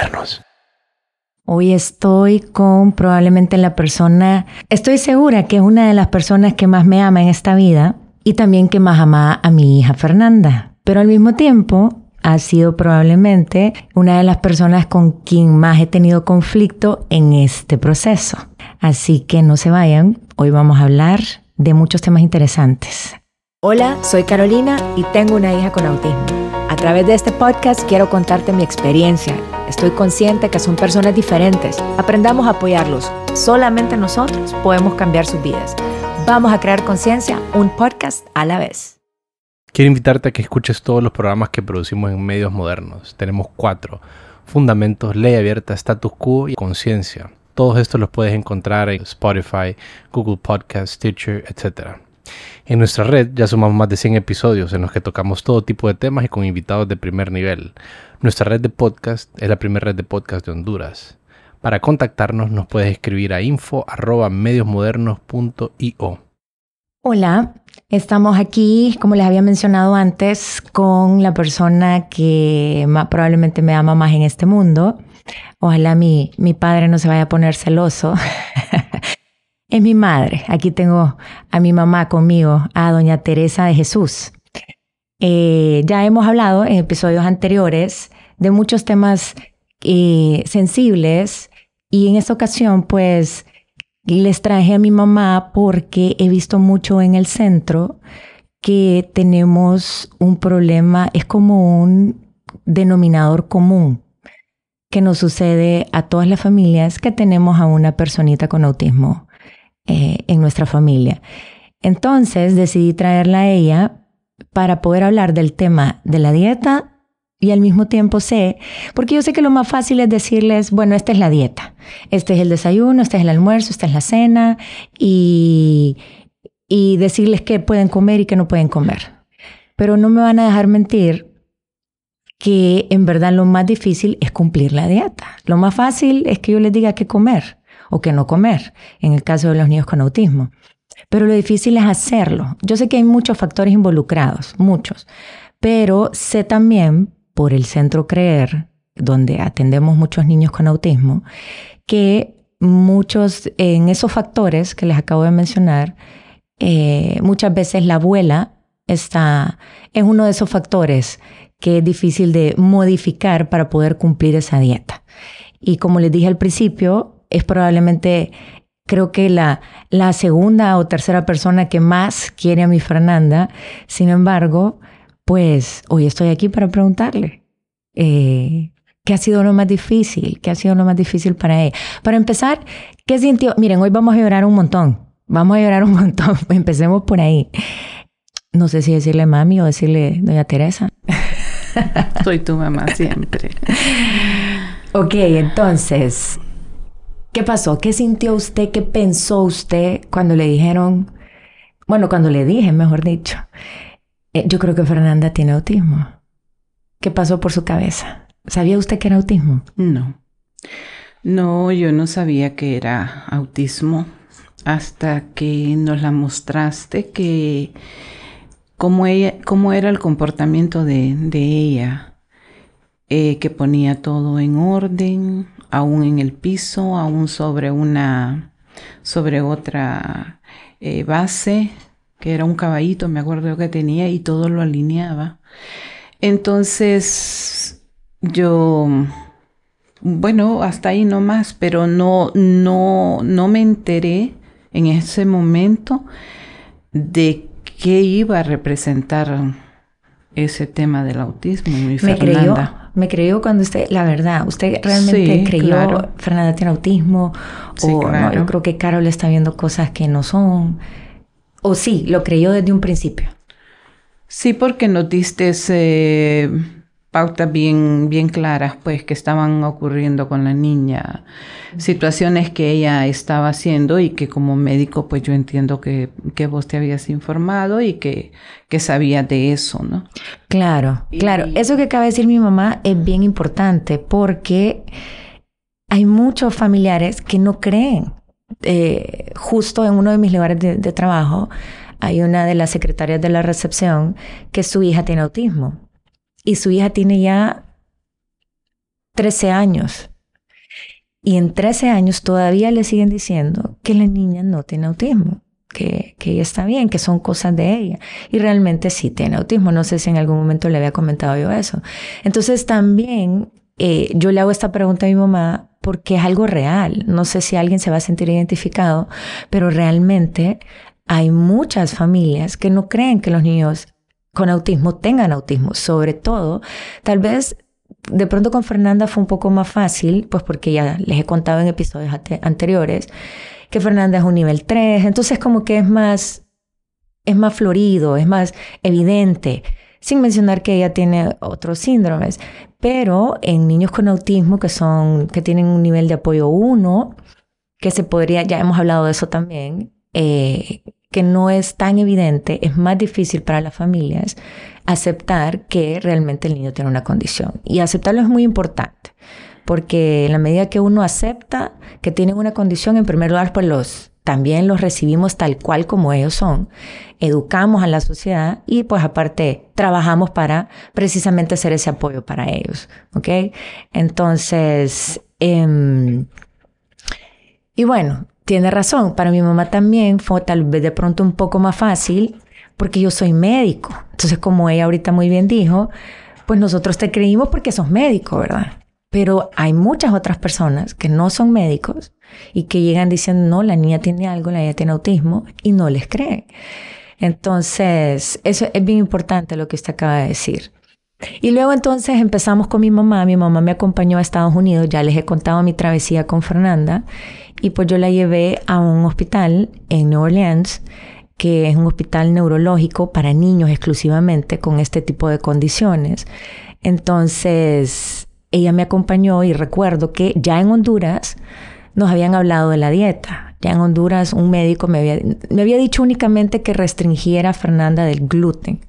modernos. Hoy estoy con probablemente la persona, estoy segura que es una de las personas que más me ama en esta vida y también que más ama a mi hija Fernanda. Pero al mismo tiempo ha sido probablemente una de las personas con quien más he tenido conflicto en este proceso. Así que no se vayan, hoy vamos a hablar de muchos temas interesantes. Hola, soy Carolina y tengo una hija con autismo. A través de este podcast quiero contarte mi experiencia. Estoy consciente que son personas diferentes. Aprendamos a apoyarlos. Solamente nosotros podemos cambiar sus vidas. Vamos a crear conciencia, un podcast a la vez. Quiero invitarte a que escuches todos los programas que producimos en medios modernos. Tenemos cuatro. Fundamentos, Ley Abierta, Status Quo y Conciencia. Todos estos los puedes encontrar en Spotify, Google Podcast, Stitcher, etc. En nuestra red ya sumamos más de 100 episodios en los que tocamos todo tipo de temas y con invitados de primer nivel. Nuestra red de podcast es la primera red de podcast de Honduras. Para contactarnos nos puedes escribir a info.mediosmodernos.io. Hola, estamos aquí, como les había mencionado antes, con la persona que probablemente me ama más en este mundo. Ojalá mi, mi padre no se vaya a poner celoso. es mi madre. Aquí tengo a mi mamá conmigo, a doña Teresa de Jesús. Eh, ya hemos hablado en episodios anteriores de muchos temas eh, sensibles y en esta ocasión pues les traje a mi mamá porque he visto mucho en el centro que tenemos un problema, es como un denominador común que nos sucede a todas las familias que tenemos a una personita con autismo eh, en nuestra familia. Entonces decidí traerla a ella para poder hablar del tema de la dieta y al mismo tiempo sé, porque yo sé que lo más fácil es decirles, bueno, esta es la dieta, este es el desayuno, este es el almuerzo, esta es la cena y, y decirles qué pueden comer y qué no pueden comer. Pero no me van a dejar mentir que en verdad lo más difícil es cumplir la dieta. Lo más fácil es que yo les diga qué comer o qué no comer, en el caso de los niños con autismo. Pero lo difícil es hacerlo. Yo sé que hay muchos factores involucrados, muchos, pero sé también por el Centro Creer, donde atendemos muchos niños con autismo, que muchos en esos factores que les acabo de mencionar, eh, muchas veces la abuela está, es uno de esos factores que es difícil de modificar para poder cumplir esa dieta. Y como les dije al principio, es probablemente, creo que la, la segunda o tercera persona que más quiere a mi Fernanda. Sin embargo, pues hoy estoy aquí para preguntarle. Eh, ¿Qué ha sido lo más difícil? ¿Qué ha sido lo más difícil para ella? Para empezar, ¿qué sintió? Miren, hoy vamos a llorar un montón. Vamos a llorar un montón. Empecemos por ahí. No sé si decirle mami o decirle doña Teresa. Soy tu mamá siempre. ok, entonces, ¿qué pasó? ¿Qué sintió usted? ¿Qué pensó usted cuando le dijeron, bueno, cuando le dije, mejor dicho, eh, yo creo que Fernanda tiene autismo? ¿Qué pasó por su cabeza? ¿Sabía usted que era autismo? No. No, yo no sabía que era autismo hasta que nos la mostraste que cómo, ella, cómo era el comportamiento de, ella, eh, que ponía todo en orden, aún en el piso, aún sobre una, sobre otra eh, base, que era un caballito, me acuerdo que tenía, y todo lo alineaba. Entonces, yo, bueno, hasta ahí nomás, pero no, no, no me enteré en ese momento de qué iba a representar ese tema del autismo mi me creyó, me creyó cuando usted, la verdad, usted realmente creyó Fernanda tiene autismo o no, yo creo que Carol está viendo cosas que no son o sí, lo creyó desde un principio. Sí, porque nos diste pautas bien, bien claras, pues, que estaban ocurriendo con la niña, situaciones que ella estaba haciendo y que como médico, pues yo entiendo que, que vos te habías informado y que, que sabías de eso, ¿no? Claro, claro. Eso que acaba de decir mi mamá es bien importante porque hay muchos familiares que no creen. Eh, justo en uno de mis lugares de, de trabajo hay una de las secretarias de la recepción que su hija tiene autismo y su hija tiene ya 13 años. Y en 13 años todavía le siguen diciendo que la niña no tiene autismo, que, que ella está bien, que son cosas de ella. Y realmente sí tiene autismo. No sé si en algún momento le había comentado yo eso. Entonces también eh, yo le hago esta pregunta a mi mamá porque es algo real. No sé si alguien se va a sentir identificado, pero realmente hay muchas familias que no creen que los niños con autismo tengan autismo. Sobre todo, tal vez de pronto con Fernanda fue un poco más fácil, pues porque ya les he contado en episodios anteriores que Fernanda es un nivel 3, entonces como que es más, es más florido, es más evidente, sin mencionar que ella tiene otros síndromes. Pero en niños con autismo que son, que tienen un nivel de apoyo 1, que se podría, ya hemos hablado de eso también, eh, que no es tan evidente, es más difícil para las familias aceptar que realmente el niño tiene una condición. Y aceptarlo es muy importante, porque en la medida que uno acepta que tienen una condición, en primer lugar, pues los, también los recibimos tal cual como ellos son, educamos a la sociedad y pues aparte trabajamos para precisamente hacer ese apoyo para ellos, ¿ok? Entonces, em, y bueno, tiene razón, para mi mamá también fue tal vez de pronto un poco más fácil porque yo soy médico. Entonces, como ella ahorita muy bien dijo, pues nosotros te creímos porque sos médico, ¿verdad? Pero hay muchas otras personas que no son médicos y que llegan diciendo, no, la niña tiene algo, la niña tiene autismo y no les creen. Entonces, eso es bien importante lo que usted acaba de decir. Y luego entonces empezamos con mi mamá. Mi mamá me acompañó a Estados Unidos. Ya les he contado mi travesía con Fernanda. Y pues yo la llevé a un hospital en New Orleans, que es un hospital neurológico para niños exclusivamente con este tipo de condiciones. Entonces, ella me acompañó y recuerdo que ya en Honduras nos habían hablado de la dieta. Ya en Honduras un médico me había, me había dicho únicamente que restringiera a Fernanda del gluten.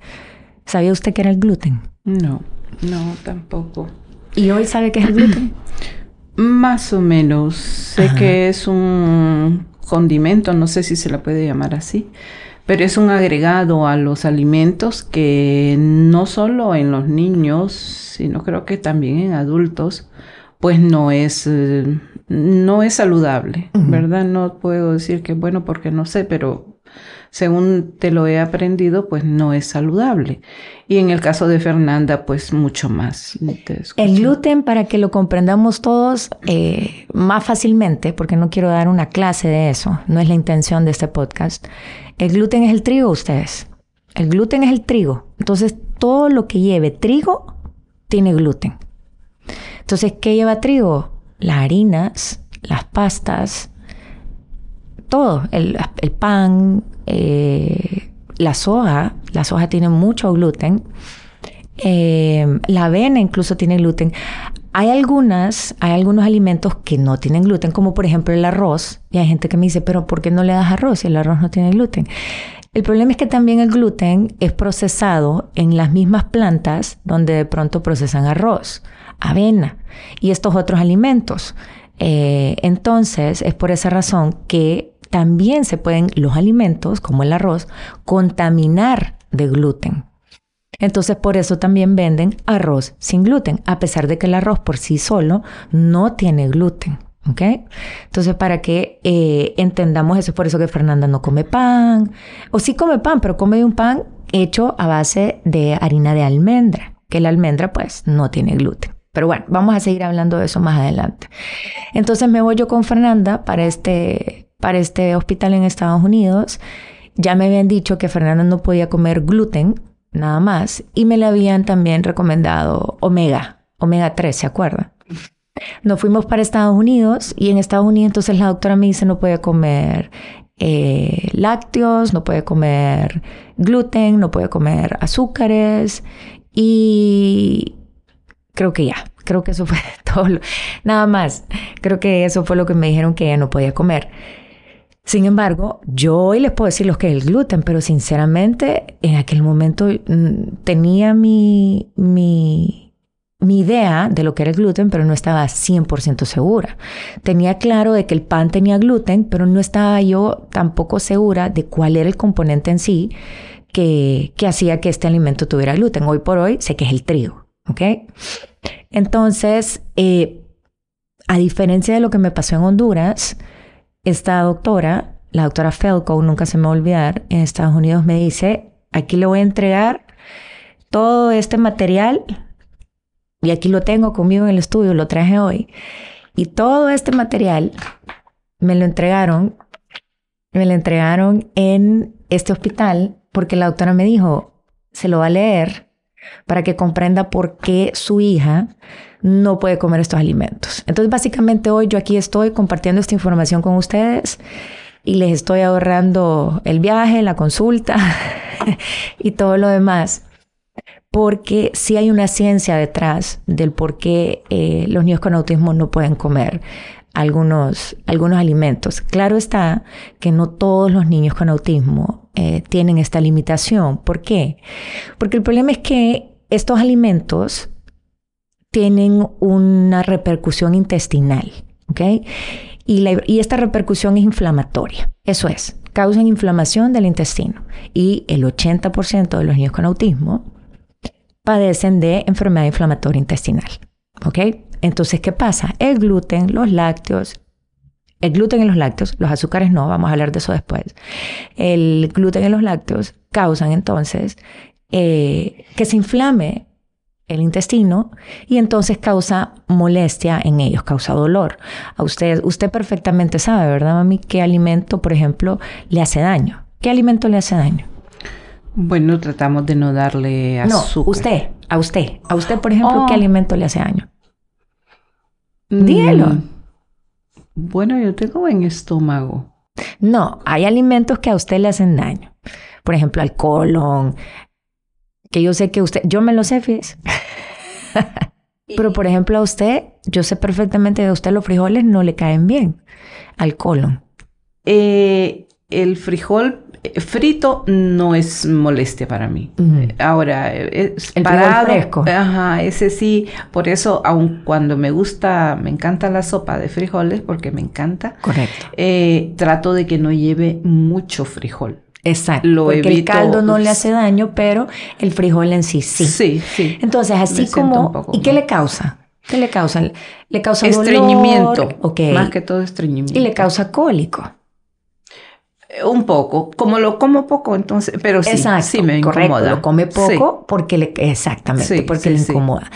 ¿Sabía usted qué era el gluten? No, no, tampoco. ¿Y hoy sabe qué es el gluten? Más o menos. Sé que es un condimento, no sé si se la puede llamar así, pero es un agregado a los alimentos que no solo en los niños, sino creo que también en adultos, pues no es, eh, no es saludable, ¿verdad? No puedo decir que bueno porque no sé, pero según te lo he aprendido, pues no es saludable. Y en el caso de Fernanda, pues mucho más. El gluten, para que lo comprendamos todos eh, más fácilmente, porque no quiero dar una clase de eso, no es la intención de este podcast. El gluten es el trigo, ustedes. El gluten es el trigo. Entonces, todo lo que lleve trigo tiene gluten. Entonces, ¿qué lleva trigo? Las harinas, las pastas, todo, el, pan, eh, la soja, la soja tiene mucho gluten, eh, la avena incluso tiene gluten. Hay algunas, hay algunos alimentos que no tienen gluten, como por ejemplo el arroz. Y hay gente que me dice, pero ¿por qué no le das arroz si el arroz no tiene gluten? El problema es que también el gluten es procesado en las mismas plantas donde de pronto procesan arroz, avena y estos otros alimentos. Eh, entonces, es por esa razón que también se pueden los alimentos, como el arroz, contaminar de gluten. Entonces por eso también venden arroz sin gluten, a pesar de que el arroz por sí solo no tiene gluten. ¿Ok? Entonces, para que eh, entendamos eso, es por eso que Fernanda no come pan, o sí come pan, pero come un pan hecho a base de harina de almendra, que la almendra pues no tiene gluten. Pero bueno, vamos a seguir hablando de eso más adelante. Entonces me voy yo con Fernanda para este para este hospital en Estados Unidos. Ya me habían dicho que Fernanda no podía comer gluten, nada más, y me le habían también recomendado omega, omega 3, ¿se acuerda? Nos fuimos para Estados Unidos y en Estados Unidos entonces la doctora me dice no puede comer eh, lácteos, no puede comer gluten, no puede comer azúcares y creo que ya, creo que eso fue todo, nada más, creo que eso fue lo que me dijeron que ella no podía comer. Sin embargo, yo hoy les puedo decir lo que es el gluten, pero sinceramente en aquel momento mm, tenía mi, mi, idea de lo que era el gluten, pero no estaba 100% segura. Tenía claro de que el pan tenía gluten, pero no estaba yo tampoco segura de cuál era el componente en sí que, que hacía que este alimento tuviera gluten. Hoy por hoy sé que es el trigo. ¿Ok? Entonces, eh, a diferencia de lo que me pasó en Honduras, esta doctora, la doctora Felco, nunca se me va a olvidar, en Estados Unidos me dice, aquí le voy a entregar todo este material y aquí lo tengo conmigo en el estudio, lo traje hoy. Y todo este material me lo entregaron, me lo entregaron en este hospital porque la doctora me dijo, se lo va a leer para que comprenda por qué su hija no puede comer estos alimentos. Entonces, básicamente hoy yo aquí estoy compartiendo esta información con ustedes y les estoy ahorrando el viaje, la consulta y todo lo demás. Porque sí hay una ciencia detrás del por qué eh, los niños con autismo no pueden comer algunos, algunos alimentos. Claro está que no todos los niños con autismo eh, tienen esta limitación. ¿Por qué? Porque el problema es que estos alimentos tienen una repercusión intestinal, ¿ok? Y, esta repercusión es inflamatoria. Eso es, causan inflamación del intestino. Y el 80% de los niños con autismo padecen de enfermedad inflamatoria intestinal, ¿ok? Entonces, ¿qué pasa? El gluten, los lácteos, el gluten en los lácteos, los azúcares no, vamos a hablar de eso después. El gluten en los lácteos causan entonces eh, que se inflame el intestino y entonces causa molestia en ellos, causa dolor. A usted, usted perfectamente sabe, ¿verdad, mami? ¿Qué alimento, por ejemplo, le hace daño? ¿Qué alimento le hace daño? Bueno, tratamos de no darle azúcar. No, usted, a usted, a usted, por ejemplo, ¿qué oh. alimento le hace daño? Mm, Dígalo. Bueno, yo tengo buen estómago. No, hay alimentos que a usted le hacen daño. Por ejemplo, al colon, que yo sé que usted, yo me lo sé, fíjese. Pero por ejemplo a usted, yo sé perfectamente que a usted los frijoles no le caen bien al colon. Eh, el frijol frito no es molestia para mí. Ahora, es el parado, fresco. Ajá, ese sí. Por eso, aun cuando me gusta, me encanta la sopa de frijoles, porque me encanta. Correcto. Eh, trato de que no lleve mucho frijol. Exacto. Lo porque el caldo no le hace daño, pero el frijol en sí sí. Sí, sí. Entonces, así como. ¿Y qué le causa? ¿Qué le causa? Le causa estreñimiento. Más que todo estreñimiento. Y le causa cólico. Un poco, como lo como poco, entonces, pero sí, sí me incomoda. lo come poco porque le, exactamente, porque le incomoda.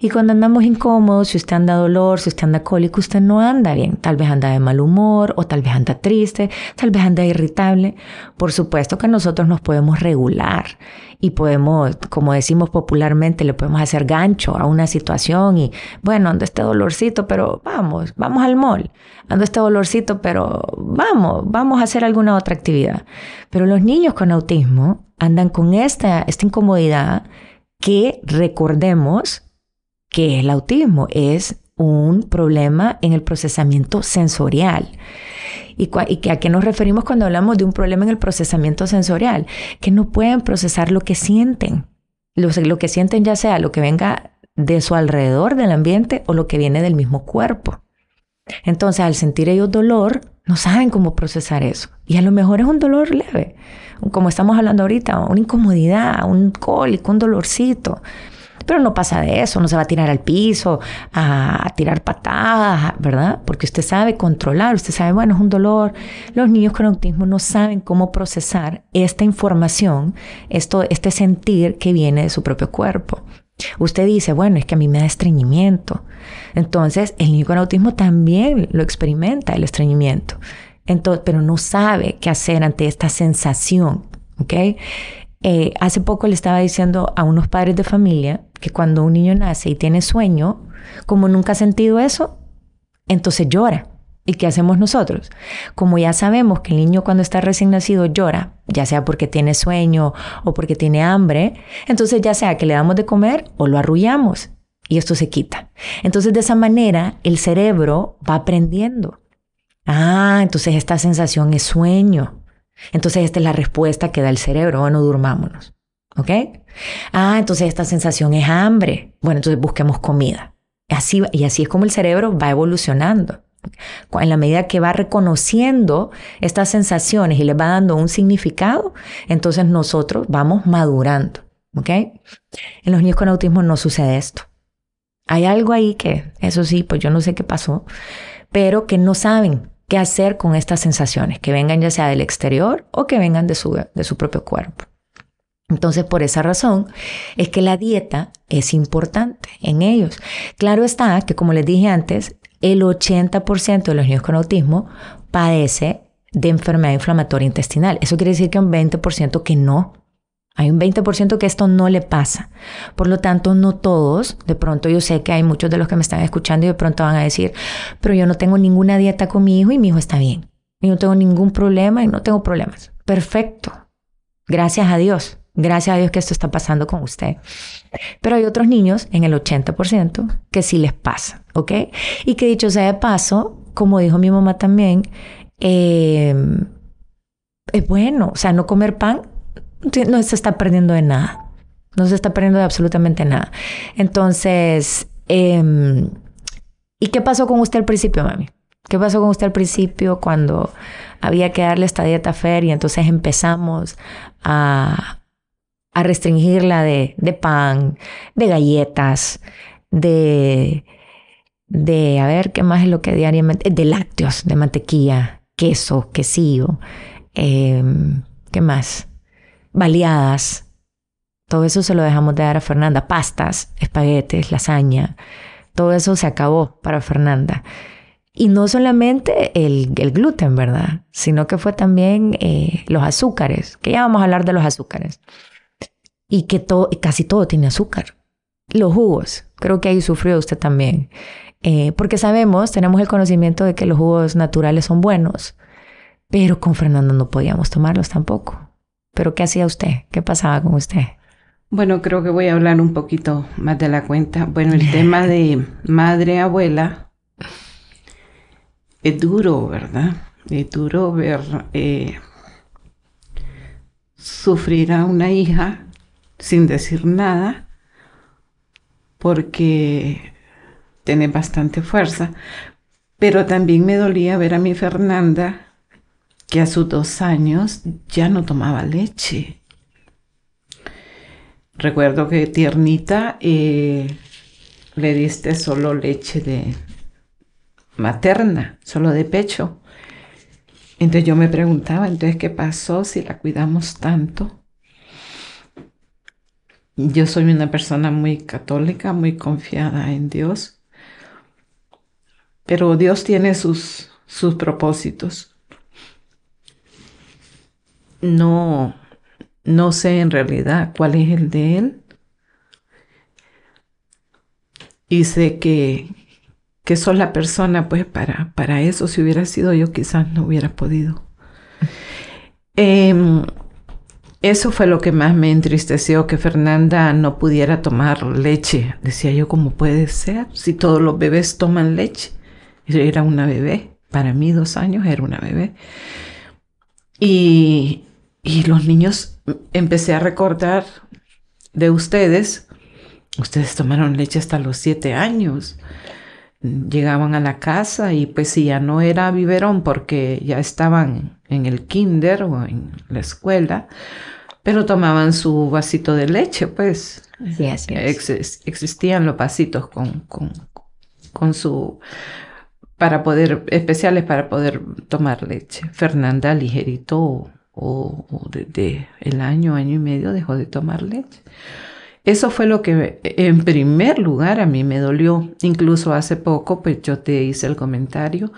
Y cuando andamos incómodos, si usted anda dolor, si usted anda cólico, usted no anda bien. Tal vez anda de mal humor, o tal vez anda triste, tal vez anda irritable. Por supuesto que nosotros nos podemos regular y podemos, como decimos popularmente, le podemos hacer gancho a una situación y, bueno, ando este dolorcito, pero vamos, vamos al mall. Ando este dolorcito, pero vamos, vamos a hacer alguna otra actividad. Pero los niños con autismo andan con esta, esta incomodidad que recordemos que el autismo es un problema en el procesamiento sensorial. ¿Y, a qué nos referimos cuando hablamos de un problema en el procesamiento sensorial? Que no pueden procesar lo que sienten. Lo, lo que sienten ya sea lo que venga de su alrededor, del ambiente, o lo que viene del mismo cuerpo. Entonces, al sentir ellos dolor, no saben cómo procesar eso. Y a lo mejor es un dolor leve, como estamos hablando ahorita, una incomodidad, un cólico, un dolorcito. Pero no pasa de eso, no se va a tirar al piso, a, tirar patadas, ¿verdad? Porque usted sabe controlar, usted sabe, bueno, es un dolor. Los niños con autismo no saben cómo procesar esta información, esto, este sentir que viene de su propio cuerpo. Usted dice, bueno, es que a mí me da estreñimiento. Entonces, el niño con autismo también lo experimenta, el estreñimiento. Entonces, pero no sabe qué hacer ante esta sensación, ¿ok? Eh, hace poco le estaba diciendo a unos padres de familia que cuando un niño nace y tiene sueño, como nunca ha sentido eso, entonces llora. ¿Y qué hacemos nosotros? Como ya sabemos que el niño cuando está recién nacido llora, ya sea porque tiene sueño o porque tiene hambre, entonces ya sea que le damos de comer o lo arrullamos y esto se quita. Entonces de esa manera el cerebro va aprendiendo. Ah, entonces esta sensación es sueño. Entonces esta es la respuesta que da el cerebro, bueno, durmámonos. ¿Ok? Ah, entonces esta sensación es hambre. Bueno, entonces busquemos comida. Así, y así es como el cerebro va evolucionando. En la medida que va reconociendo estas sensaciones y le va dando un significado, entonces nosotros vamos madurando. ¿ok? En los niños con autismo no sucede esto. Hay algo ahí que, eso sí, pues yo no sé qué pasó, pero que no saben qué hacer con estas sensaciones, que vengan ya sea del exterior o que vengan de su, de su propio cuerpo. Entonces, por esa razón es que la dieta es importante en ellos. Claro está que, como les dije antes, el 80% de los niños con autismo padece de enfermedad inflamatoria intestinal. Eso quiere decir que un 20% que no. Hay un 20% que esto no le pasa. Por lo tanto, no todos, de pronto yo sé que hay muchos de los que me están escuchando y de pronto van a decir, pero yo no tengo ninguna dieta con mi hijo y mi hijo está bien. Y no tengo ningún problema y no tengo problemas. Perfecto. Gracias a Dios. Gracias a Dios que esto está pasando con usted. Pero hay otros niños, en el 80%, que sí les pasa, ¿ok? Y que dicho sea de paso, como dijo mi mamá también, eh, es bueno, o sea, no comer pan no se está perdiendo de nada. No se está perdiendo de absolutamente nada. Entonces, em, ¿y qué pasó con usted al principio, mami? ¿Qué pasó con usted al principio cuando había que darle esta dieta fer y entonces empezamos a, a restringirla de, de pan, de galletas, de, de, a ver, ¿qué más es lo que diariamente? De lácteos, de mantequilla, queso, quesillo, em, ¿qué más? Baleadas. Todo eso se lo dejamos de dar a Fernanda. Pastas, espaguetes, lasaña. Todo eso se acabó para Fernanda. Y no solamente el, el gluten, ¿verdad? Sino que fue también eh, los azúcares, que ya vamos a hablar de los azúcares y que todo, casi todo tiene azúcar. Los jugos, creo que ahí sufrió usted también. Eh, porque sabemos, tenemos el conocimiento de que los jugos naturales son buenos, pero con Fernando no podíamos tomarlos tampoco. ¿Pero qué hacía usted? ¿Qué pasaba con usted? Bueno, creo que voy a hablar un poquito más de la cuenta. Bueno, el tema de madre, abuela, es duro, ¿verdad? Es duro ver eh, sufrir a una hija sin decir nada, porque tiene bastante fuerza. Pero también me dolía ver a mi Fernanda, que a sus dos años ya no tomaba leche. Recuerdo que tiernita eh, le diste solo leche de materna, solo de pecho. Entonces yo me preguntaba, entonces, ¿qué pasó si la cuidamos tanto? Yo soy una persona muy católica, muy confiada en Dios, pero Dios tiene sus, sus propósitos. No, no sé en realidad cuál es el de Él. Y sé que, que soy la persona, pues para, para eso, si hubiera sido yo, quizás no hubiera podido. Em, eso fue lo que más me entristeció, que Fernanda no pudiera tomar leche. Decía yo, ¿cómo puede ser? Si todos los bebés toman leche. Era una bebé. Para mí, dos años, era una bebé. Y, y los niños, empecé a recordar de ustedes. Ustedes tomaron leche hasta los siete años llegaban a la casa y pues si ya no era biberón porque ya estaban en el kinder o en la escuela, pero tomaban su vasito de leche, pues. Sí, así existían los vasitos con, con, con, su para poder, especiales para poder tomar leche. Fernanda ligerito o, o de, el año, año y medio dejó de tomar leche. Eso fue lo que en primer lugar a mí me dolió. Incluso hace poco, pues yo te hice el comentario.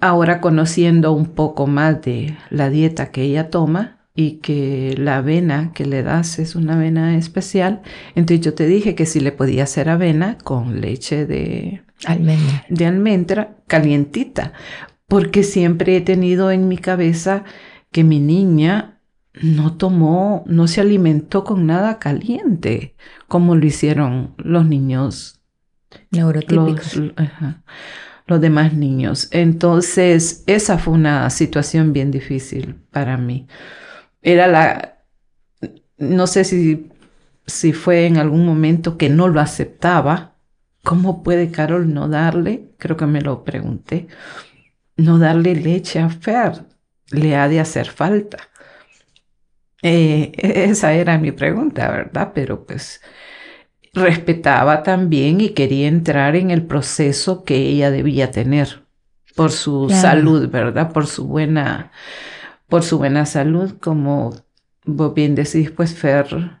Ahora conociendo un poco más de la dieta que ella toma y que la avena que le das es una avena especial, entonces yo te dije que si le podía hacer avena con leche de almendra, de almendra calientita, porque siempre he tenido en mi cabeza que mi niña no tomó, no se alimentó con nada caliente, como lo hicieron los niños neurotípicos. Los, los demás niños. Entonces, esa fue una situación bien difícil para mí. Era la, no sé si, si fue en algún momento que no lo aceptaba. ¿Cómo puede Carol no darle? Creo que me lo pregunté. No darle leche a Fer. Le ha de hacer falta Eh, esa era mi pregunta, ¿verdad? Pero pues respetaba también y quería entrar en el proceso que ella debía tener por su salud, ¿verdad? Por su buena, por su buena salud, como vos bien decís, pues Fer,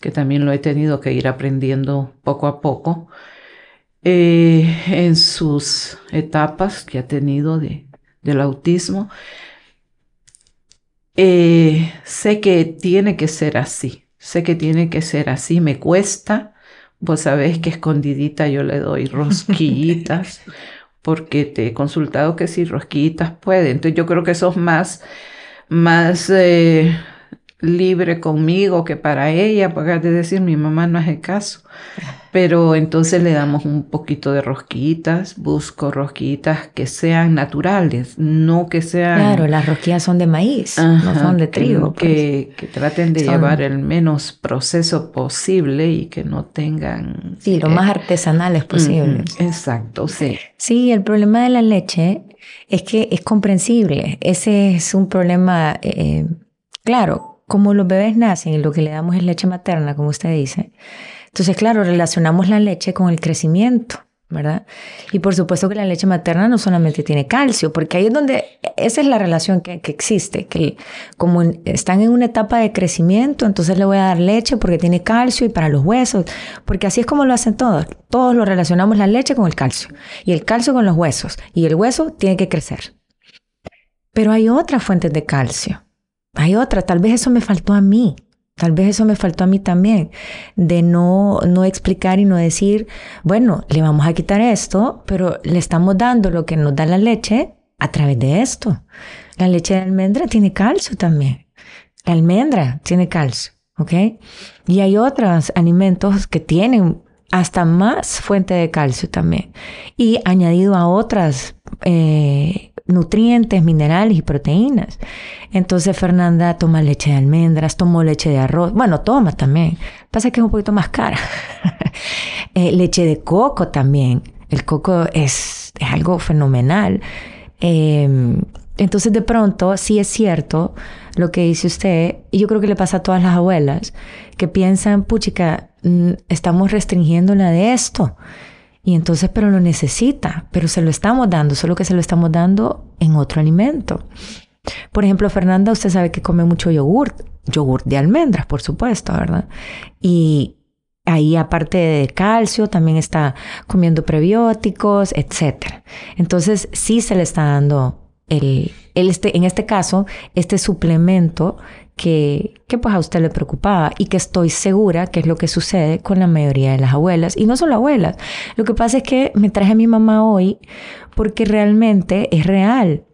que también lo he tenido que ir aprendiendo poco a poco, eh, en sus etapas que ha tenido de, del autismo, eh, sé que tiene que ser así, sé que tiene que ser así, me cuesta, vos sabés que escondidita yo le doy rosquillitas, porque te he consultado que si rosquillitas puede, entonces yo creo que sos más, más eh, libre conmigo que para ella, porque de decir mi mamá no hace caso. Pero entonces le damos un poquito de rosquitas, busco rosquitas que sean naturales, no que sean... Claro, las rosquillas son de maíz, no son de trigo. Que, pues. que, traten de llevar el menos proceso posible y que no tengan... Sí, lo más artesanales posible. exacto, sí. Sí, el problema de la leche es que es comprensible. Ese es un problema, eh, claro, como los bebés nacen y lo que le damos es leche materna, como usted dice, entonces, claro, relacionamos la leche con el crecimiento. ¿verdad? Y por supuesto que la leche materna no solamente tiene calcio, porque ahí es donde, esa es la relación que, existe, que como están en una etapa de crecimiento, entonces le voy a dar leche porque tiene calcio y para los huesos, porque así es como lo hacen todos, todos lo relacionamos la leche con el calcio y el calcio con los huesos y el hueso tiene que crecer. Pero hay otras fuentes de calcio, hay otras, tal vez eso me faltó a mí, Tal vez eso me faltó a mí también, de no, no explicar y no decir, bueno, le vamos a quitar esto, pero le estamos dando lo que nos da la leche a través de esto. La leche de almendra tiene calcio también. La almendra tiene calcio, ¿ok? Y hay otros alimentos que tienen hasta más fuente de calcio también. Y añadido a otras eh, nutrientes, minerales y proteínas. Entonces Fernanda toma leche de almendras, tomó leche de arroz, bueno, toma también. Pasa que es un poquito más cara. Eh, leche de coco también. El coco es, es algo fenomenal. Em, entonces de pronto sí es cierto lo que dice usted, y yo creo que le pasa a todas las abuelas, que piensan, puchica, mm, estamos restringiéndola de esto. Y entonces, pero lo necesita, pero se lo estamos dando, solo que se lo estamos dando en otro alimento. Por ejemplo, Fernanda, usted sabe que come mucho yogurt, yogurt de almendras, por supuesto, ¿verdad? Y ahí aparte de calcio, también está comiendo prebióticos, etc. Entonces, sí se le está dando el, el este, en este caso, este suplemento que, que pues a usted le preocupaba y que estoy segura que es lo que sucede con la mayoría de las abuelas y no solo abuelas. Lo que pasa es que me traje a mi mamá hoy porque realmente es real.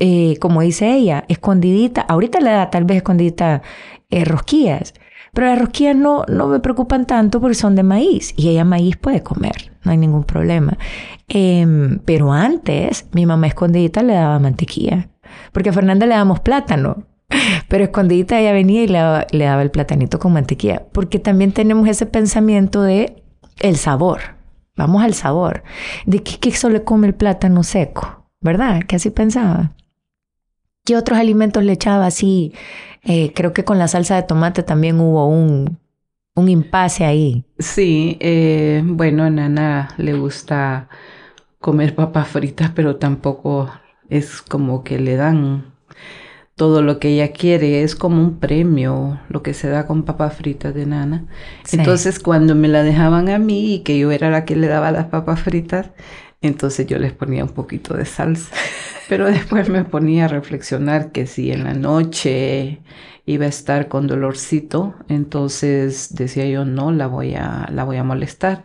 Eh, como dice ella, escondidita, ahorita le da tal vez escondidita eh, rosquillas, pero las rosquillas no, no me preocupan tanto porque son de maíz y ella maíz puede comer, no hay ningún problema. Em, pero antes mi mamá escondidita le daba mantequilla, porque a Fernanda le damos plátano pero escondidita ella venía y le, daba el platanito con mantequilla, porque también tenemos ese pensamiento de el sabor. Vamos al sabor. ¿De qué, qué solo come el plátano seco? ¿Verdad? Que así pensaba. ¿Qué otros alimentos le echaba así? Eh, creo que con la salsa de tomate también hubo un, un impasse ahí. Sí, eh, bueno, a Nana le gusta comer papas fritas, pero tampoco es como que le dan todo lo que ella quiere, es como un premio lo que se da con papas fritas de nana. Entonces cuando me la dejaban a mí y que yo era la que le daba las papas fritas, entonces yo les ponía un poquito de salsa. Pero después me ponía a reflexionar que si en la noche iba a estar con dolorcito, entonces decía yo no la voy a la voy a molestar.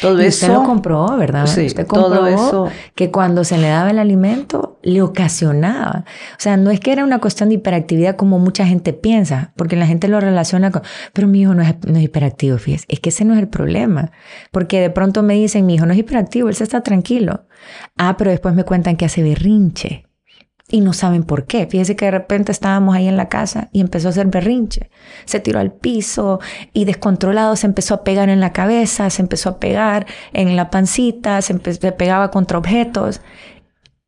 Todo eso usted lo compró, ¿verdad? Sí, usted todo eso que cuando se le daba el alimento le ocasionaba. O sea, no es que era una cuestión de hiperactividad como mucha gente piensa, porque la gente lo relaciona con, pero mi hijo no es, no es hiperactivo, fíjese. Es que ese no es el problema, porque de pronto me dicen, mi hijo no es hiperactivo, él se está tranquilo. Ah, pero después me cuentan que hace berrinche y no saben por qué. Fíjese que de repente estábamos ahí en la casa y empezó a hacer berrinche. Se tiró al piso y descontrolado se empezó a pegar en la cabeza, se empezó a pegar en la pancita, se, pegaba contra objetos.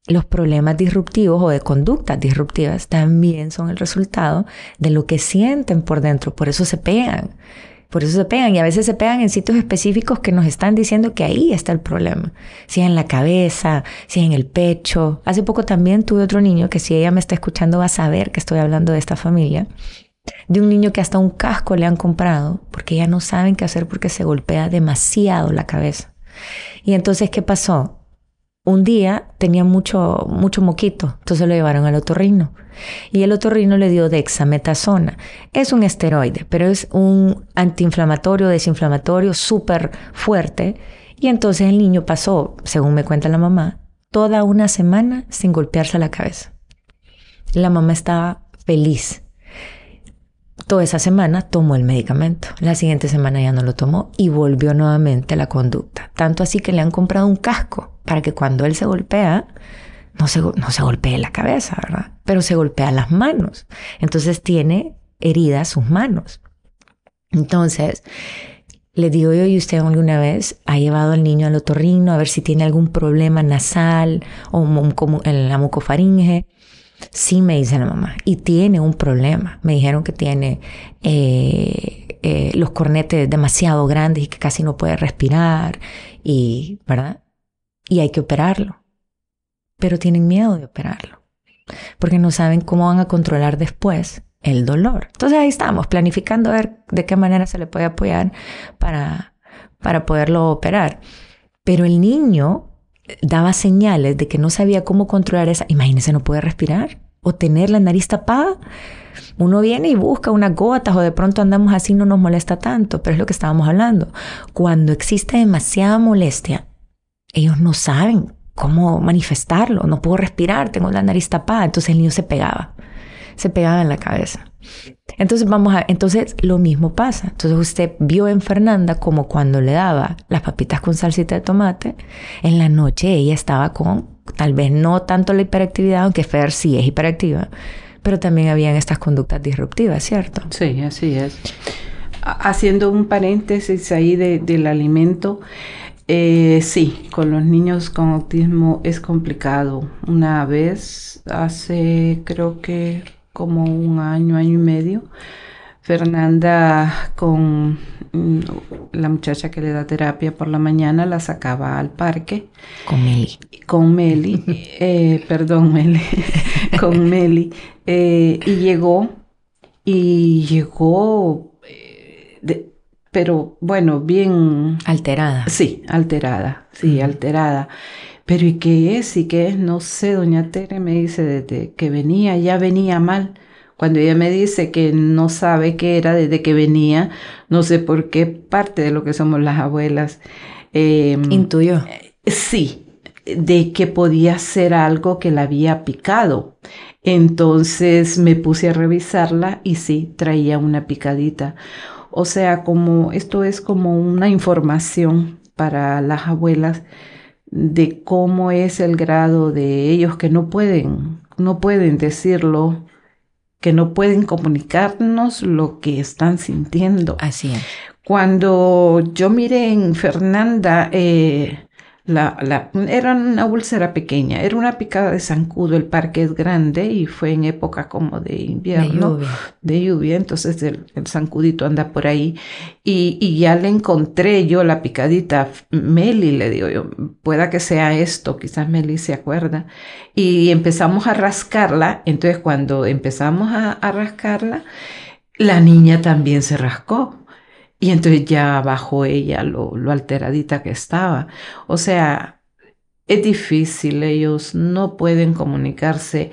Los problemas disruptivos o de conductas disruptivas también son el resultado de lo que sienten por dentro, por eso se pegan. Por eso se pegan y a veces se pegan en sitios específicos que nos están diciendo que ahí está el problema. Si es en la cabeza, si es en el pecho. Hace poco también tuve otro niño que si ella me está escuchando va a saber que estoy hablando de esta familia. De un niño que hasta un casco le han comprado porque ya no saben qué hacer porque se golpea demasiado la cabeza. Y entonces, ¿qué pasó? Un día tenía mucho, mucho moquito, entonces lo llevaron al otorrino. Y el otorrino le dio dexametasona. Es un esteroide, pero es un antiinflamatorio, desinflamatorio súper fuerte. Y entonces el niño pasó, según me cuenta la mamá, toda una semana sin golpearse la cabeza. La mamá estaba feliz. Toda esa semana tomó el medicamento. La siguiente semana ya no lo tomó y volvió nuevamente a la conducta. Tanto así que le han comprado un casco para que cuando él se golpea, no se, no se golpee la cabeza, ¿verdad? Pero se golpea las manos. Entonces tiene heridas sus manos. Entonces, le digo yo, ¿y usted alguna vez ha llevado al niño al otorrino a ver si tiene algún problema nasal o en la mucofaringe? Sí, me dice la mamá, y tiene un problema. Me dijeron que tiene eh, eh, los cornetes demasiado grandes y que casi no puede respirar, y, ¿verdad? y hay que operarlo. Pero tienen miedo de operarlo, porque no saben cómo van a controlar después el dolor. Entonces ahí estamos, planificando a ver de qué manera se le puede apoyar para, para poderlo operar. Pero el niño daba señales de que no sabía cómo controlar esa. Imagínense, no puede respirar o tener la nariz tapada. Uno viene y busca unas gotas o de pronto andamos así, no nos molesta tanto, pero es lo que estábamos hablando. Cuando existe demasiada molestia, ellos no saben cómo manifestarlo. No puedo respirar, tengo la nariz tapada. Entonces el niño se pegaba, se pegaba en la cabeza. Entonces vamos a, entonces lo mismo pasa. Entonces usted vio en Fernanda como cuando le daba las papitas con salsita de tomate, en la noche ella estaba con, tal vez no tanto la hiperactividad, aunque Fer sí es hiperactiva, pero también habían estas conductas disruptivas, ¿cierto? Sí, así es. Haciendo un paréntesis ahí del alimento, eh, sí, con los niños con autismo es complicado. Una vez, hace creo que como un año, año y medio, Fernanda con mm, la muchacha que le da terapia por la mañana la sacaba al parque. Con Meli. Con Meli, eh, perdón, Meli, con Meli. Eh, y llegó, y llegó de, pero bueno, bien... Alterada. Sí, alterada, sí, alterada. Pero ¿y qué es? ¿Y qué es? No sé, doña Tere me dice desde que venía, ya venía mal. Cuando ella me dice que no sabe qué era desde que venía, no sé por qué parte de lo que somos las abuelas. Eh, Intuyó. Sí, de que podía ser algo que la había picado. Entonces me puse a revisarla y sí, traía una picadita. O sea, como esto es como una información para las abuelas de cómo es el grado de ellos que no pueden, no pueden decirlo, que no pueden comunicarnos lo que están sintiendo. Así es. Cuando yo miré en Fernanda, eh, la, la, era una úlcera pequeña, era una picada de zancudo, el parque es grande y fue en época como de invierno, de lluvia, entonces el, zancudito anda por ahí. Y, y, ya le encontré yo la picadita, Meli le digo yo, pueda que sea esto, quizás Meli se acuerda, y empezamos a rascarla, entonces cuando empezamos a, a rascarla, la niña también se rascó. Y entonces ya bajó ella lo, alteradita que estaba. O sea, es difícil, ellos no pueden comunicarse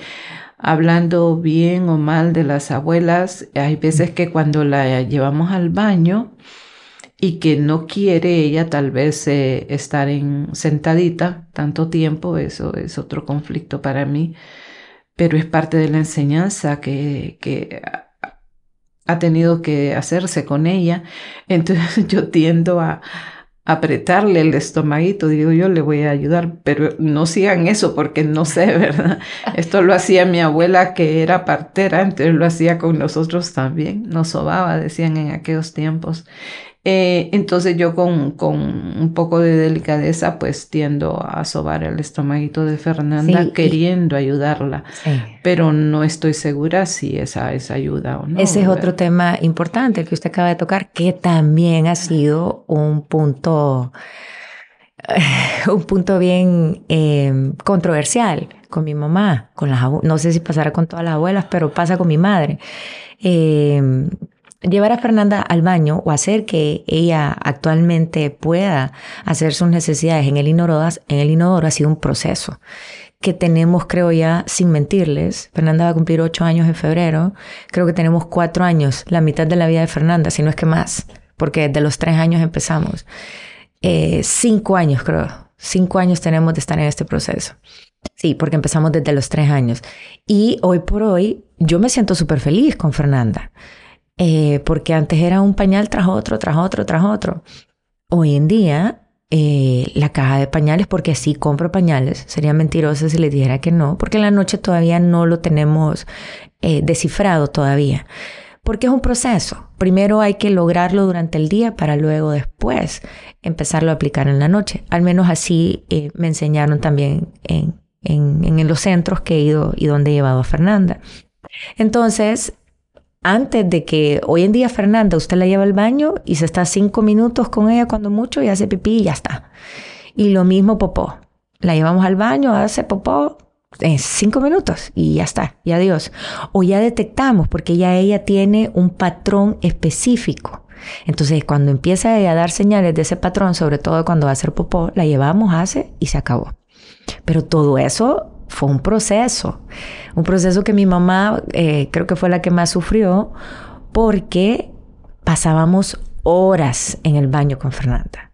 hablando bien o mal de las abuelas. Hay veces que cuando la llevamos al baño y que no quiere ella tal vez eh, estar en sentadita tanto tiempo, eso es otro conflicto para mí, pero es parte de la enseñanza que, que ha tenido que hacerse con ella. Entonces yo tiendo a apretarle el estomaguito, digo yo le voy a ayudar, pero no sigan eso porque no sé, ¿verdad? Esto lo hacía mi abuela que era partera, entonces lo hacía con nosotros también, nos sobaba, decían en aquellos tiempos. Eh, entonces yo con, con, un poco de delicadeza pues tiendo a sobar el estomaguito de Fernanda queriendo ayudarla, pero no estoy segura si esa es ayuda o no. Ese es otro tema importante que usted acaba de tocar, que también ha sido un punto, un punto bien eh, controversial con mi mamá, con las no sé si pasará con todas las abuelas, pero pasa con mi madre. Eh, llevar a Fernanda al baño o hacer que ella actualmente pueda hacer sus necesidades en el inodoro, ha sido un proceso que tenemos, creo ya, sin mentirles. Fernanda va a cumplir ocho años en febrero. Creo que tenemos cuatro años, la mitad de la vida de Fernanda, si no es que más, porque desde los tres años empezamos. Eh, cinco años, creo. Cinco años tenemos de estar en este proceso. Sí, porque empezamos desde los tres años. Y hoy por hoy yo me siento súper feliz con Fernanda, eh, porque antes era un pañal tras otro, tras otro, tras otro. Hoy en día, eh, la caja de pañales, porque sí compro pañales, sería mentirosa si les dijera que no, porque en la noche todavía no lo tenemos eh, descifrado todavía. Porque es un proceso. Primero hay que lograrlo durante el día para luego después empezarlo a aplicar en la noche. Al menos así me enseñaron también en, en, los centros que he ido y donde he llevado a Fernanda. Entonces, antes de que hoy en día Fernanda usted la lleva al baño y se está cinco minutos con ella cuando mucho y hace pipí y ya está. Y lo mismo popó. La llevamos al baño, hace popó en cinco minutos y ya está, y adiós. O ya detectamos porque ya ella tiene un patrón específico. Entonces, cuando empieza a dar señales de ese patrón, sobre todo cuando va a hacer popó, la llevamos, hace y se acabó. Pero todo eso fue un proceso, un proceso que mi mamá eh, creo que fue la que más sufrió porque pasábamos horas en el baño con Fernanda.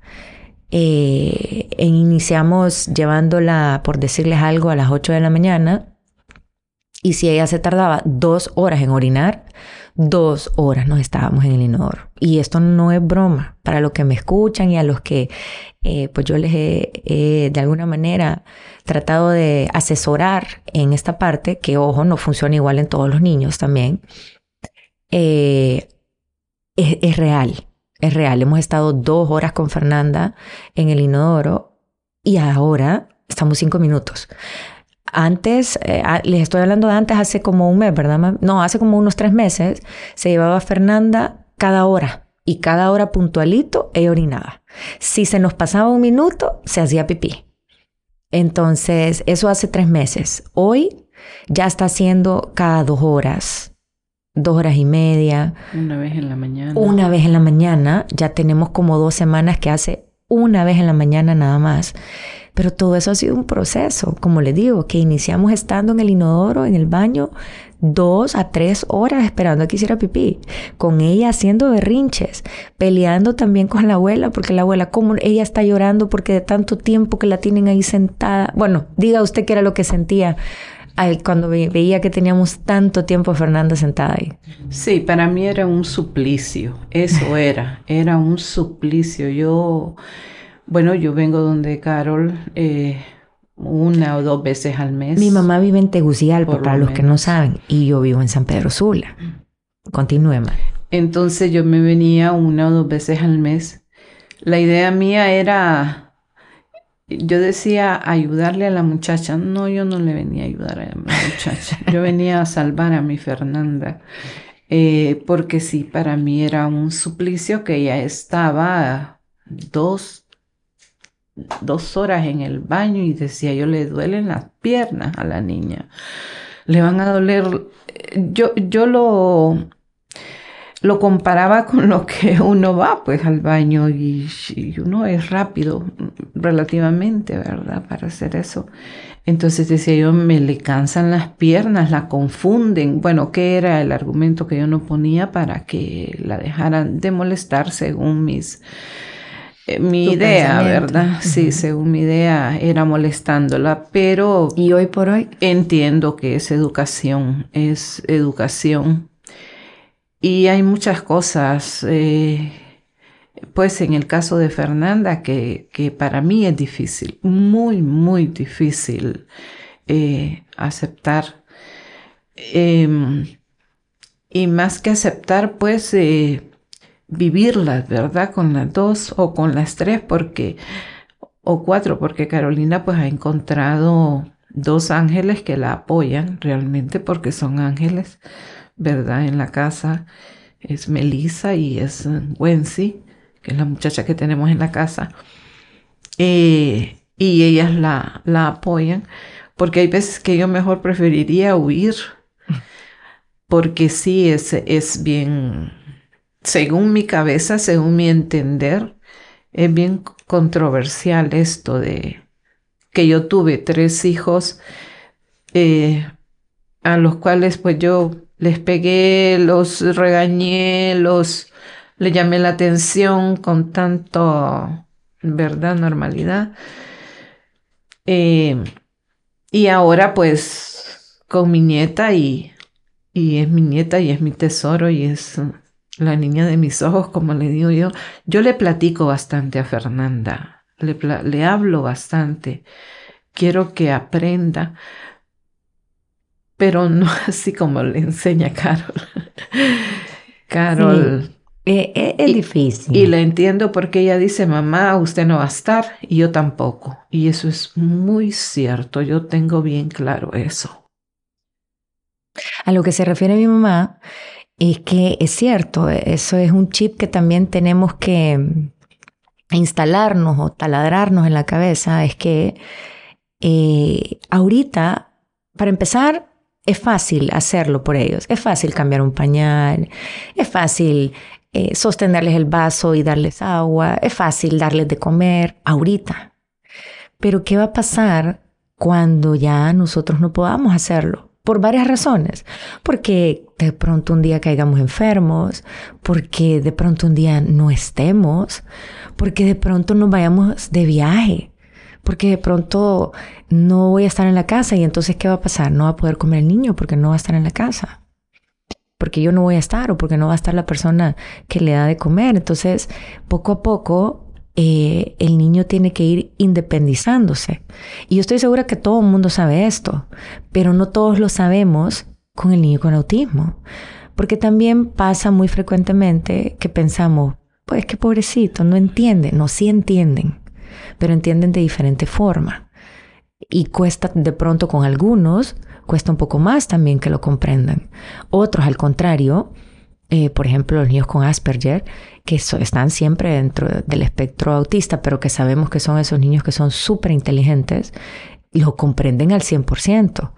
Eh, e iniciamos llevándola, por decirles algo, a las 8 de la mañana. Y si ella se tardaba dos horas en orinar, dos horas nos estábamos en el inodoro. Y esto no es broma. Para los que me escuchan y a los que eh, pues yo les he de alguna manera tratado de asesorar en esta parte, que ojo, no funciona igual en todos los niños también, eh, es, real. Es real. Hemos estado dos horas con Fernanda en el inodoro y ahora estamos cinco minutos. Antes, eh, les estoy hablando de antes, hace como un mes, ¿verdad? No, hace como unos tres meses, se llevaba a Fernanda cada hora y cada hora puntualito ella orinaba. Si se nos pasaba un minuto, se hacía pipí. Entonces, eso hace tres meses. Hoy ya está haciendo cada dos horas, dos horas y media. Una vez en la mañana. Una vez en la mañana. Ya tenemos como dos semanas que hace una vez en la mañana nada más. Pero todo eso ha sido un proceso, como le digo, que iniciamos estando en el inodoro, en el baño, dos a tres horas esperando a que hiciera pipí, con ella haciendo berrinches, peleando también con la abuela, porque la abuela, como ella está llorando porque de tanto tiempo que la tienen ahí sentada. Bueno, diga usted qué era lo que sentía cuando veía que teníamos tanto tiempo Fernanda sentada ahí. Sí, para mí era un suplicio, eso era, era un suplicio. Yo bueno, yo vengo donde Carol eh, una o dos veces al mes. Mi mamá vive en Tegucigalpa, para los que no saben, y yo vivo en San Pedro Sula. Continúe, Entonces yo me venía una o dos veces al mes. La idea mía era, yo decía ayudarle a la muchacha. No, yo no le venía a ayudar a la muchacha. Yo venía a salvar a mi Fernanda. Eh, porque sí, para mí era un suplicio que ella estaba dos, dos horas en el baño y decía, yo le duelen las piernas a la niña. Le van a doler. Yo, yo lo, lo comparaba con lo que uno va pues al baño y, uno es rápido relativamente, ¿verdad? Para hacer eso. Entonces decía yo, me le cansan las piernas, la confunden. Bueno, ¿qué era el argumento que yo no ponía para que la dejaran de molestar según mis eh, mi idea, ¿verdad? Sí, según mi idea era molestándola, pero... ¿Y hoy por hoy? Entiendo que es educación, es educación. Y hay muchas cosas, eh, pues en el caso de Fernanda, que, que, para mí es difícil, muy, muy difícil eh, aceptar. Em, y más que aceptar, pues vivirlas, ¿verdad? Con las dos o con las tres, porque, o cuatro, porque Carolina pues ha encontrado dos ángeles que la apoyan realmente porque son ángeles, ¿verdad? En la casa es Melissa y es Wency, que es la muchacha que tenemos en la casa. Eh, y ellas la, la apoyan, porque hay veces que yo mejor preferiría huir, porque sí es, es bien, según mi cabeza, según mi entender, es bien controversial esto de que yo tuve tres hijos eh, a los cuales pues yo les pegué, los regañé, los le llamé la atención con tanto, verdad, normalidad. Eh, y ahora pues con mi nieta y, y es mi nieta y es mi tesoro y es la niña de mis ojos, como le digo yo, yo le platico bastante a Fernanda, le, le hablo bastante, quiero que aprenda, pero no así como le enseña Carol. Carol. Eh, eh, es, difícil. Y la entiendo porque ella dice, mamá, usted no va a estar y yo tampoco. Y eso es muy cierto, yo tengo bien claro eso. A lo que se refiere mi mamá es que es cierto, eso es un chip que también tenemos que instalarnos o taladrarnos en la cabeza, es que eh, ahorita, para empezar, es fácil hacerlo por ellos, es fácil cambiar un pañal, es fácil eh, sostenerles el vaso y darles agua, es fácil darles de comer ahorita. Pero ¿qué va a pasar cuando ya nosotros no podamos hacerlo? Por varias razones. Porque de pronto un día caigamos enfermos, porque de pronto un día no estemos, porque de pronto nos vayamos de viaje, porque de pronto no voy a estar en la casa y entonces ¿qué va a pasar? No va a poder comer el niño porque no va a estar en la casa porque yo no voy a estar o porque no va a estar la persona que le da de comer. Entonces, poco a poco, eh, el niño tiene que ir independizándose. Y yo estoy segura que todo el mundo sabe esto, pero no todos lo sabemos con el niño con autismo. Porque también pasa muy frecuentemente que pensamos, pues que pobrecito, no entiende. No, sí entienden, pero entienden de diferente forma. Y cuesta de pronto con algunos cuesta un poco más también que lo comprendan. Otros, al contrario, eh, por ejemplo, los niños con Asperger, que están siempre dentro del espectro autista, pero que sabemos que son esos niños que son súper inteligentes, lo comprenden al 100%.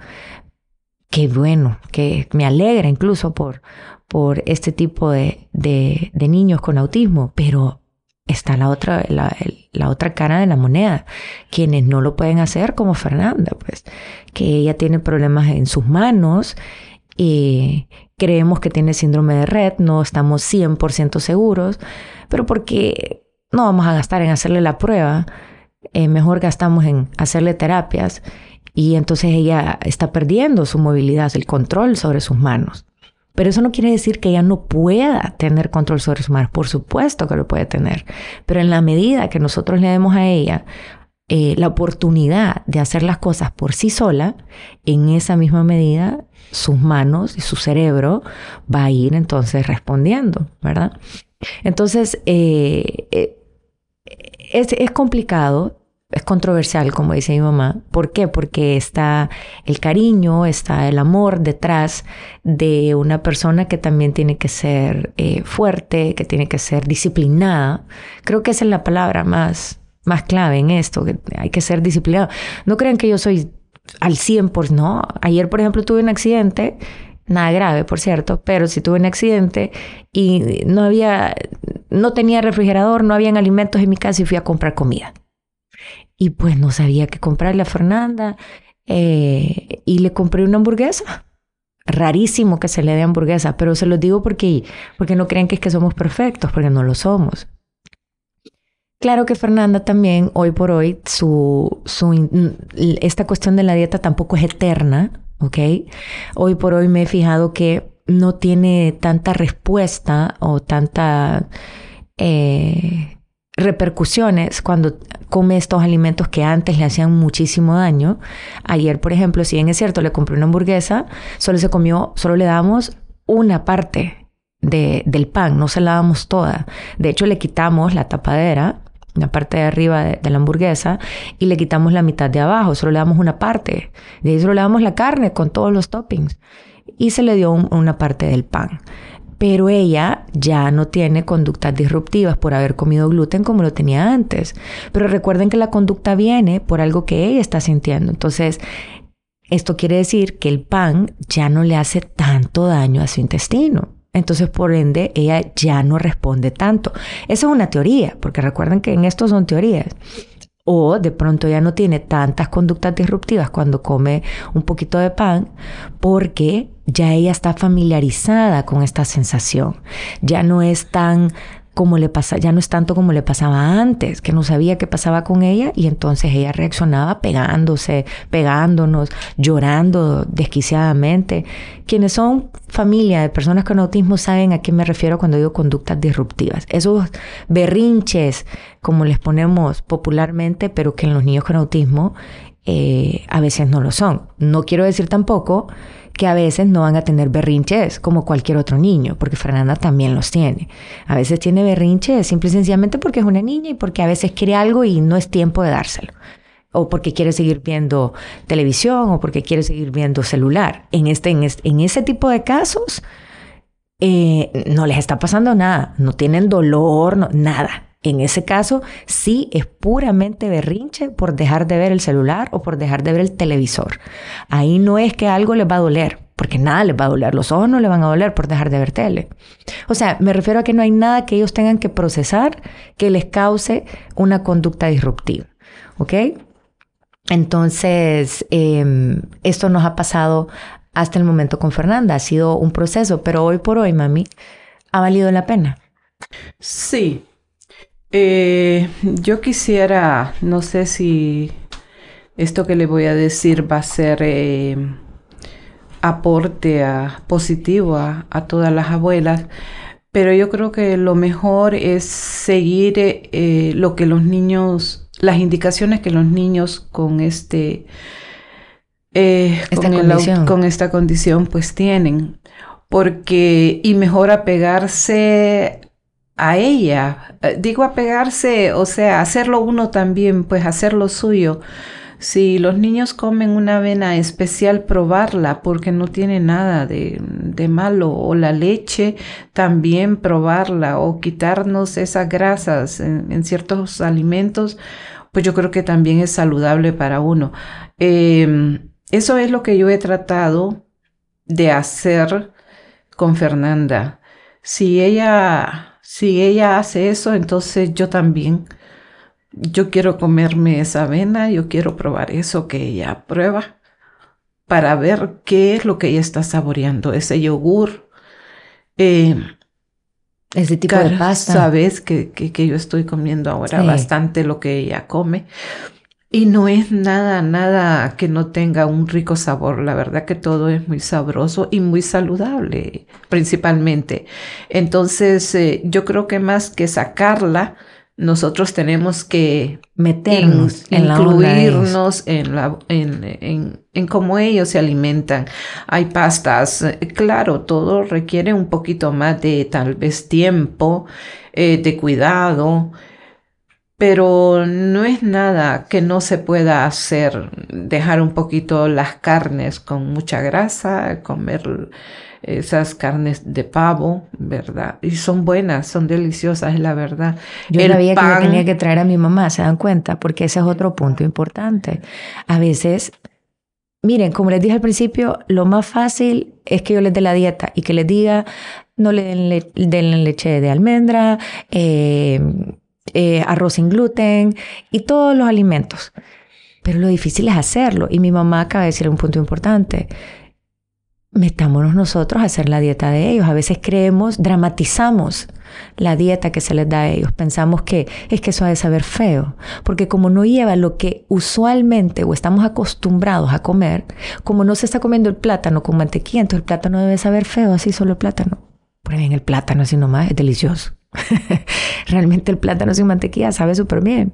Qué bueno, que me alegra incluso por, por este tipo de, de, de niños con autismo, pero está la otra, la, otra cara de la moneda, quienes no lo pueden hacer como Fernanda, pues, que ella tiene problemas en sus manos y creemos que tiene síndrome de red, no estamos 100% seguros, pero porque no vamos a gastar en hacerle la prueba, eh, mejor gastamos en hacerle terapias y entonces ella está perdiendo su movilidad, el control sobre sus manos. Pero eso no quiere decir que ella no pueda tener control sobre su manos. Por supuesto que lo puede tener. Pero en la medida que nosotros le demos a ella eh, la oportunidad de hacer las cosas por sí sola, en esa misma medida sus manos y su cerebro va a ir entonces respondiendo, ¿verdad? Entonces, eh, eh, es, es complicado es controversial, como dice mi mamá. ¿Por qué? Porque está el cariño, está el amor detrás de una persona que también tiene que ser eh, fuerte, que tiene que ser disciplinada. Creo que esa es la palabra más, más clave en esto, que hay que ser disciplinado. No crean que yo soy al 100%, por no. Ayer, por ejemplo, tuve un accidente, nada grave, por cierto, pero si tuve un accidente y no había, no tenía refrigerador, no habían alimentos en mi casa y fui a comprar comida. Y pues no sabía qué comprarle a Fernanda. Eh, y le compré una hamburguesa. Rarísimo que se le dé hamburguesa, pero se los digo porque, porque no creen que es que somos perfectos, porque no lo somos. Claro que Fernanda también, hoy por hoy, su, su, esta cuestión de la dieta tampoco es eterna, ¿ok? Hoy por hoy me he fijado que no tiene tanta respuesta o tanta... Eh, repercusiones cuando come estos alimentos que antes le hacían muchísimo daño. Ayer, por ejemplo, si bien es cierto, le compré una hamburguesa, solo se comió, solo le damos una parte de, del pan, no se la damos toda. De hecho, le quitamos la tapadera, la parte de arriba de, la hamburguesa, y le quitamos la mitad de abajo, solo le damos una parte. De ahí solo le damos la carne con todos los toppings. Y se le dio una parte del pan. Pero ella ya no tiene conductas disruptivas por haber comido gluten como lo tenía antes. Pero recuerden que la conducta viene por algo que ella está sintiendo. Entonces, esto quiere decir que el pan ya no le hace tanto daño a su intestino. Entonces, por ende, ella ya no responde tanto. Esa es una teoría, porque recuerden que en esto son teorías. O de pronto ya no tiene tantas conductas disruptivas cuando come un poquito de pan, porque ya ella está familiarizada con esta sensación. Ya no es tan como le pasa, ya no es tanto como le pasaba antes, que no sabía qué pasaba con ella y entonces ella reaccionaba pegándose, pegándonos, llorando desquiciadamente. Quienes son familia de personas con autismo saben a qué me refiero cuando digo conductas disruptivas. Esos berrinches, como les ponemos popularmente, pero que en los niños con autismo eh, a veces no lo son. No quiero decir tampoco que a veces no van a tener berrinches como cualquier otro niño, porque Fernanda también los tiene. A veces tiene berrinches simple y sencillamente porque es una niña y porque a veces quiere algo y no es tiempo de dárselo. O porque quiere seguir viendo televisión o porque quiere seguir viendo celular. En, este, en, ese tipo de casos, eh, no les está pasando nada, no tienen dolor, nada. En ese caso, sí es puramente berrinche por dejar de ver el celular o por dejar de ver el televisor. Ahí no es que algo les va a doler, porque nada les va a doler. Los ojos no les van a doler por dejar de ver tele. O sea, me refiero a que no hay nada que ellos tengan que procesar que les cause una conducta disruptiva. ¿Ok? Entonces, em, esto nos ha pasado hasta el momento con Fernanda. Ha sido un proceso, pero hoy por hoy, mami, ha valido la pena. Sí, eh, yo quisiera, no sé si esto que le voy a decir va a ser eh, aporte positivo a, todas las abuelas, pero yo creo que lo mejor es seguir eh, lo que los niños, las indicaciones que los niños con este con, con esta condición pues tienen. Porque y mejor apegarse a ella. Eh, digo apegarse, o sea, hacerlo uno también, pues hacerlo suyo. Si los niños comen una avena especial, probarla porque no tiene nada de, malo. O la leche, también probarla. O quitarnos esas grasas en, ciertos alimentos, pues yo creo que también es saludable para uno. Em, eso es lo que yo he tratado de hacer con Fernanda. Si ella si ella hace eso, entonces yo también. Yo quiero comerme esa avena, yo quiero probar eso que ella prueba para ver qué es lo que ella está saboreando, ese yogur. Eh, ese tipo de pasta. Sabes que, que, yo estoy comiendo ahora bastante lo que ella come. Y no es nada, nada que no tenga un rico sabor. La verdad que todo es muy sabroso y muy saludable, principalmente. Entonces, eh, yo creo que más que sacarla, nosotros tenemos que meternos, en, incluirnos en, la, en, en, cómo ellos se alimentan. Hay pastas, eh, claro, todo requiere un poquito más de tal vez tiempo, eh, de cuidado pero no es nada que no se pueda hacer, dejar un poquito las carnes con mucha grasa, comer esas carnes de pavo, ¿verdad? Y son buenas, son deliciosas, es la verdad. Yo sabía que yo tenía que traer a mi mamá, ¿se dan cuenta? Porque ese es otro punto importante. A veces, miren, como les dije al principio, lo más fácil es que yo les dé la dieta y que les diga, no le den, leche de almendra, eh, eh, arroz sin gluten y todos los alimentos. Pero lo difícil es hacerlo. Y mi mamá acaba de decir un punto importante. Metámonos nosotros a hacer la dieta de ellos. A veces creemos, dramatizamos la dieta que se les da a ellos. Pensamos que es que eso ha de saber feo. Porque como no lleva lo que usualmente o estamos acostumbrados a comer, como no se está comiendo el plátano con mantequilla, entonces el plátano debe saber feo, así solo el plátano. Prueben el plátano así nomás, es delicioso. Realmente el plátano sin mantequilla sabe súper bien.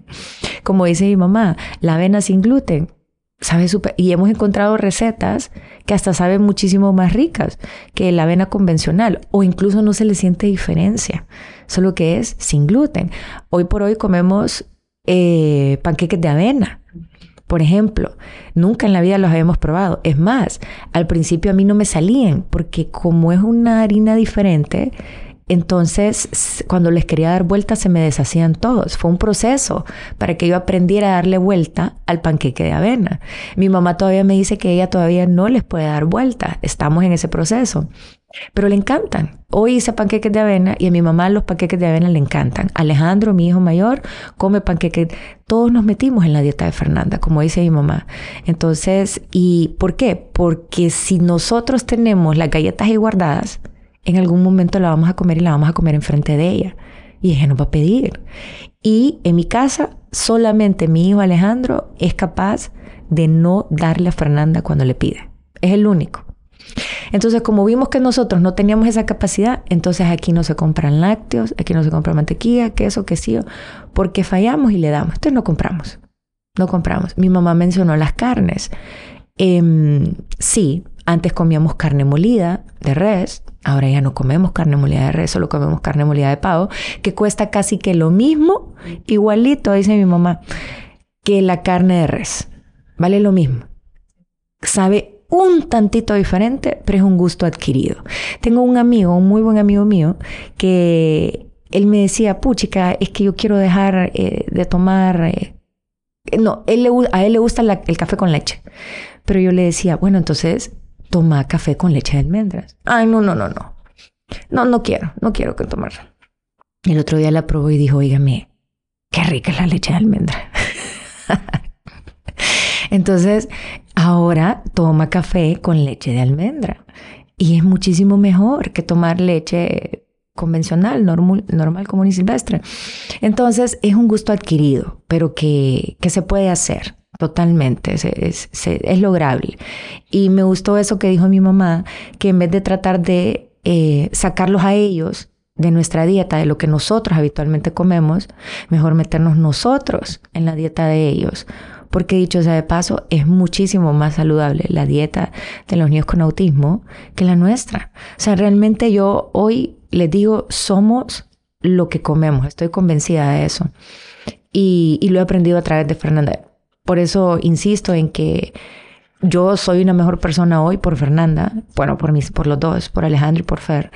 Como dice mi mamá, la avena sin gluten Sabe súper. Y hemos encontrado recetas que hasta saben muchísimo más ricas que la avena convencional o incluso no se le siente diferencia, solo que es sin gluten. Hoy por hoy comemos eh, panqueques de avena. Por ejemplo, nunca en la vida los habíamos probado. Es más, al principio a mí no me salían porque como es una harina diferente, entonces, cuando les quería dar vuelta, se me deshacían todos. Fue un proceso para que yo aprendiera a darle vuelta al panqueque de avena. Mi mamá todavía me dice que ella todavía no les puede dar vuelta. Estamos en ese proceso. Pero le encantan. Hoy hice panqueques de avena y a mi mamá los panqueques de avena le encantan. Alejandro, mi hijo mayor, come panqueques. Todos nos metimos en la dieta de Fernanda, como dice mi mamá. Entonces, ¿y por qué? Porque si nosotros tenemos las galletas ahí guardadas, en algún momento la vamos a comer y la vamos a comer enfrente de ella. Y ella nos va a pedir. Y en mi casa, solamente mi hijo Alejandro es capaz de no darle a Fernanda cuando le pide. Es el único. Entonces, como vimos que nosotros no teníamos esa capacidad, entonces aquí no se compran lácteos, aquí no se compra mantequilla, queso, quesillo, porque fallamos y le damos. Entonces no compramos. No compramos. Mi mamá mencionó las carnes. Em, sí, antes comíamos carne molida de res, Ahora ya no comemos carne molida de res, solo comemos carne molida de pavo, que cuesta casi que lo mismo, igualito, dice mi mamá, que la carne de res. Vale lo mismo. Sabe un tantito diferente, pero es un gusto adquirido. Tengo un amigo, un muy buen amigo mío, que él me decía, puchica, es que yo quiero dejar eh, de tomar... Eh, no, él a él le gusta el café con leche. Pero yo le decía, bueno, entonces toma café con leche de almendras. Ay, no, no, no, no. No, no quiero, no quiero que tomar. El otro día la probó y dijo, oígame, qué rica es la leche de almendra. Entonces, ahora toma café con leche de almendra. Y es muchísimo mejor que tomar leche convencional, normal, normal común y silvestre. Entonces, es un gusto adquirido, pero que, que se puede hacer. Totalmente, es, es, lograble. Y me gustó eso que dijo mi mamá, que en vez de tratar de eh, sacarlos a ellos de nuestra dieta, de lo que nosotros habitualmente comemos, mejor meternos nosotros en la dieta de ellos. Porque dicho sea de paso, es muchísimo más saludable la dieta de los niños con autismo que la nuestra. O sea, realmente yo hoy les digo, somos lo que comemos, estoy convencida de eso. Y, y lo he aprendido a través de Fernanda. Por eso insisto en que yo soy una mejor persona hoy por Fernanda, bueno, por, mis, por los dos, por Alejandro y por Fer,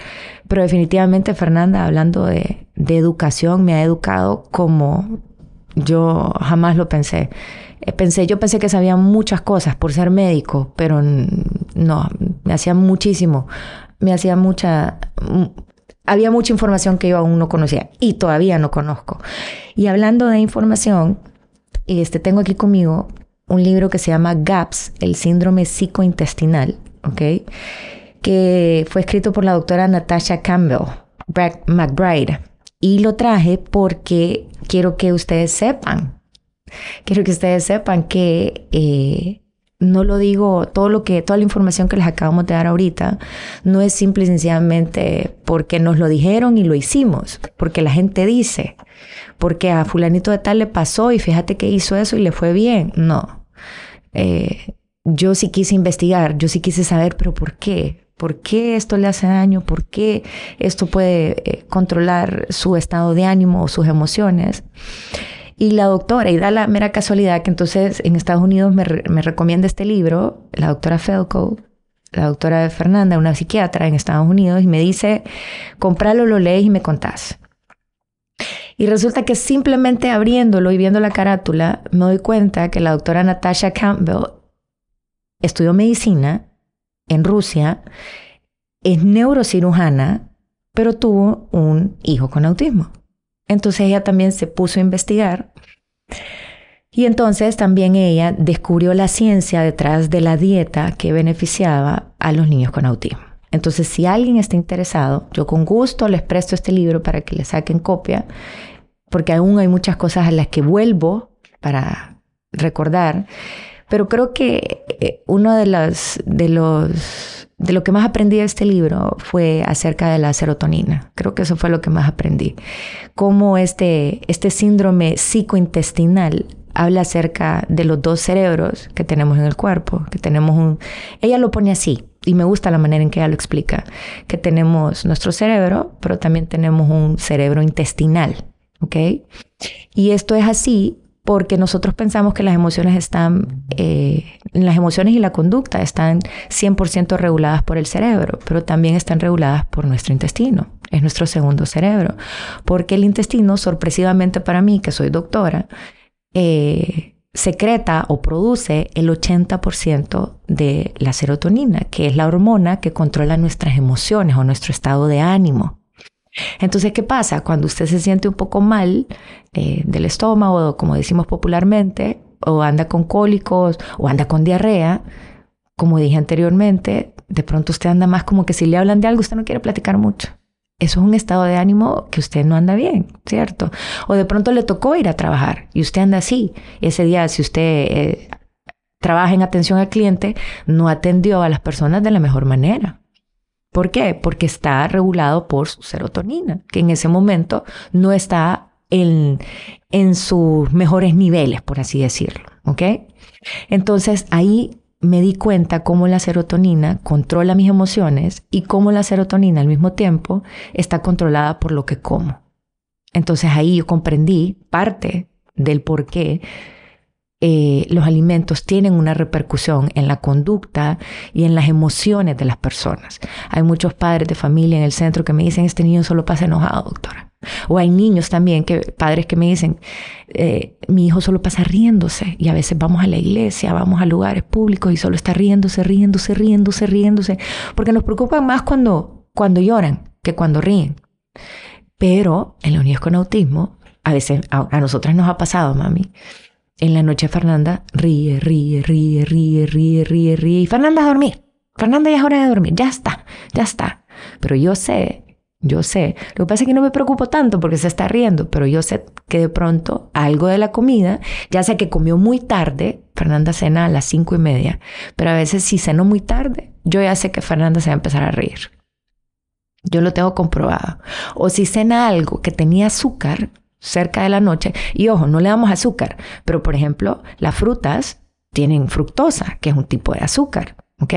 pero definitivamente Fernanda, hablando de, educación, me ha educado como yo jamás lo pensé. Eh, pensé, yo pensé que sabía muchas cosas por ser médico, pero no, me hacía muchísimo, me hacía mucha, había mucha información que yo aún no conocía y todavía no conozco. Y hablando de información, este, tengo aquí conmigo un libro que se llama GAPS, el síndrome psicointestinal, ¿ok? Que fue escrito por la doctora Natasha Campbell McBride. Y lo traje porque quiero que ustedes sepan, quiero que ustedes sepan que eh, no lo digo, todo lo que, toda la información que les acabamos de dar ahorita, no es simple y sencillamente porque nos lo dijeron y lo hicimos, porque la gente dice, porque a fulanito de tal le pasó y fíjate que hizo eso y le fue bien. No. Eh, yo sí quise investigar, yo sí quise saber, pero ¿por qué? ¿Por qué esto le hace daño? ¿Por qué esto puede eh, controlar su estado de ánimo o sus emociones? Y la doctora, y da la mera casualidad que entonces en Estados Unidos me, me recomienda este libro, la doctora Felco, la doctora Fernanda, una psiquiatra en Estados Unidos, y me dice, compralo, lo lees y me contás. Y resulta que simplemente abriéndolo y viendo la carátula, me doy cuenta que la doctora Natasha Campbell estudió medicina en Rusia, es neurocirujana, pero tuvo un hijo con autismo. Entonces ella también se puso a investigar y entonces también ella descubrió la ciencia detrás de la dieta que beneficiaba a los niños con autismo. Entonces, si alguien está interesado, yo con gusto les presto este libro para que le saquen copia, porque aún hay muchas cosas a las que vuelvo para recordar. Pero creo que eh, uno de los, de los de lo que más aprendí de este libro fue acerca de la serotonina. Creo que eso fue lo que más aprendí. Cómo este, este síndrome psicointestinal habla acerca de los dos cerebros que tenemos en el cuerpo, que tenemos un... Ella lo pone así, y me gusta la manera en que ella lo explica, que tenemos nuestro cerebro, pero también tenemos un cerebro intestinal, ¿ok? Y esto es así porque nosotros pensamos que las emociones están, eh, las emociones y la conducta están 100% reguladas por el cerebro, pero también están reguladas por nuestro intestino, es nuestro segundo cerebro, porque el intestino, sorpresivamente para mí, que soy doctora, eh, secreta o produce el 80% de la serotonina, que es la hormona que controla nuestras emociones o nuestro estado de ánimo. Entonces, ¿qué pasa? Cuando usted se siente un poco mal eh, del estómago, como decimos popularmente, o anda con cólicos, o anda con diarrea, como dije anteriormente, de pronto usted anda más como que si le hablan de algo, usted no quiere platicar mucho. Eso es un estado de ánimo que usted no anda bien, ¿cierto? O de pronto le tocó ir a trabajar y usted anda así. Ese día, si usted eh, trabaja en atención al cliente, no atendió a las personas de la mejor manera. ¿Por qué? Porque está regulado por su serotonina, que en ese momento no está en, en sus mejores niveles, por así decirlo. ¿Ok? Entonces ahí me di cuenta cómo la serotonina controla mis emociones y cómo la serotonina al mismo tiempo está controlada por lo que como. Entonces ahí yo comprendí parte del por qué eh, los alimentos tienen una repercusión en la conducta y en las emociones de las personas. Hay muchos padres de familia en el centro que me dicen, este niño solo pasa enojado, doctora. O hay niños también, que, padres que me dicen, eh, mi hijo solo pasa riéndose y a veces vamos a la iglesia, vamos a lugares públicos y solo está riéndose, riéndose, riéndose, riéndose, porque nos preocupan más cuando, cuando lloran que cuando ríen. Pero en los niños con autismo, a veces a, a nosotras nos ha pasado, mami. En la noche Fernanda ríe, ríe, ríe, ríe, ríe, ríe, ríe. Y Fernanda a dormir. Fernanda ya es hora de dormir. Ya está, ya está. Pero yo sé yo sé. Lo que pasa es que no me preocupo tanto porque se está riendo, pero yo sé que de pronto algo de la comida, ya sea que comió muy tarde, Fernanda cena a las cinco y media, pero a veces si cenó muy tarde, yo ya sé que Fernanda se va a empezar a reír. Yo lo tengo comprobado. O si cena algo que tenía azúcar cerca de la noche, y ojo, no le damos azúcar, pero por ejemplo, las frutas tienen fructosa, que es un tipo de azúcar. ¿Ok?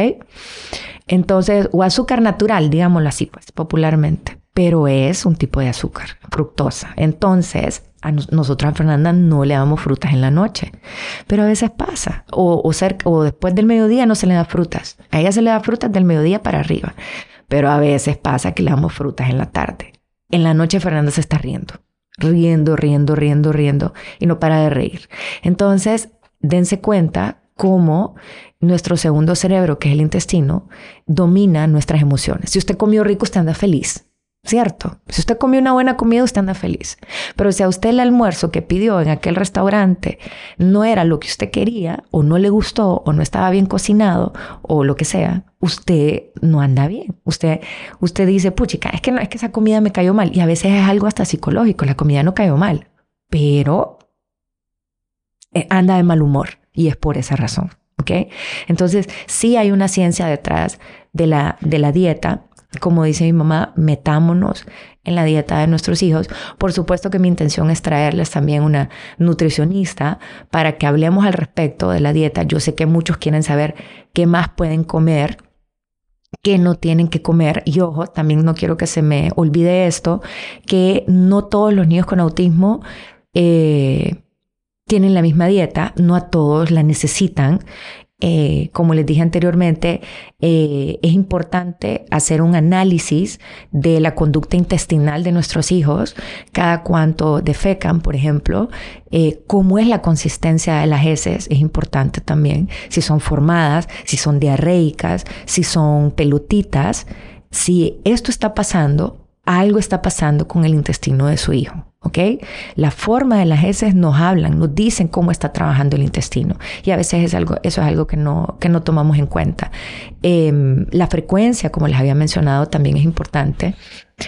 Entonces, o azúcar natural, digámoslo así, pues, popularmente, pero es un tipo de azúcar, fructosa. Entonces, a nosotros a Fernanda no le damos frutas en la noche, pero a veces pasa, o, o, después del mediodía no se le da frutas, a ella se le da frutas del mediodía para arriba, pero a veces pasa que le damos frutas en la tarde. En la noche Fernanda se está riendo, riendo, riendo, riendo, riendo, y no para de reír. Entonces, dense cuenta cómo nuestro segundo cerebro, que es el intestino, domina nuestras emociones. Si usted comió rico, usted anda feliz. ¿Cierto? Si usted comió una buena comida, usted anda feliz. Pero si a usted el almuerzo que pidió en aquel restaurante no era lo que usted quería, o no le gustó, o no estaba bien cocinado, o lo que sea, usted no anda bien. Usted, usted dice, puchica, es que, es que esa comida me cayó mal. Y a veces es algo hasta psicológico, la comida no cayó mal, pero eh, anda de mal humor. Y es por esa razón. Entonces, sí hay una ciencia detrás de la, de la dieta. Como dice mi mamá, metámonos en la dieta de nuestros hijos. Por supuesto que mi intención es traerles también una nutricionista para que hablemos al respecto de la dieta. Yo sé que muchos quieren saber qué más pueden comer qué no tienen que comer. Y ojo, también no quiero que se me olvide esto, que no todos los niños con autismo eh, tienen la misma dieta, no a todos la necesitan. Eh, como les dije anteriormente, eh, es importante hacer un análisis de la conducta intestinal de nuestros hijos, cada cuánto defecan, por ejemplo, eh, cómo es la consistencia de las heces, es importante también, si son formadas, si son diarreicas, si son pelotitas. Si esto está pasando, algo está pasando con el intestino de su hijo. ¿Ok? La forma de las heces nos hablan, nos dicen cómo está trabajando el intestino y a veces es algo, eso es algo que no, que no tomamos en cuenta. Em, la frecuencia, como les había mencionado, también es importante.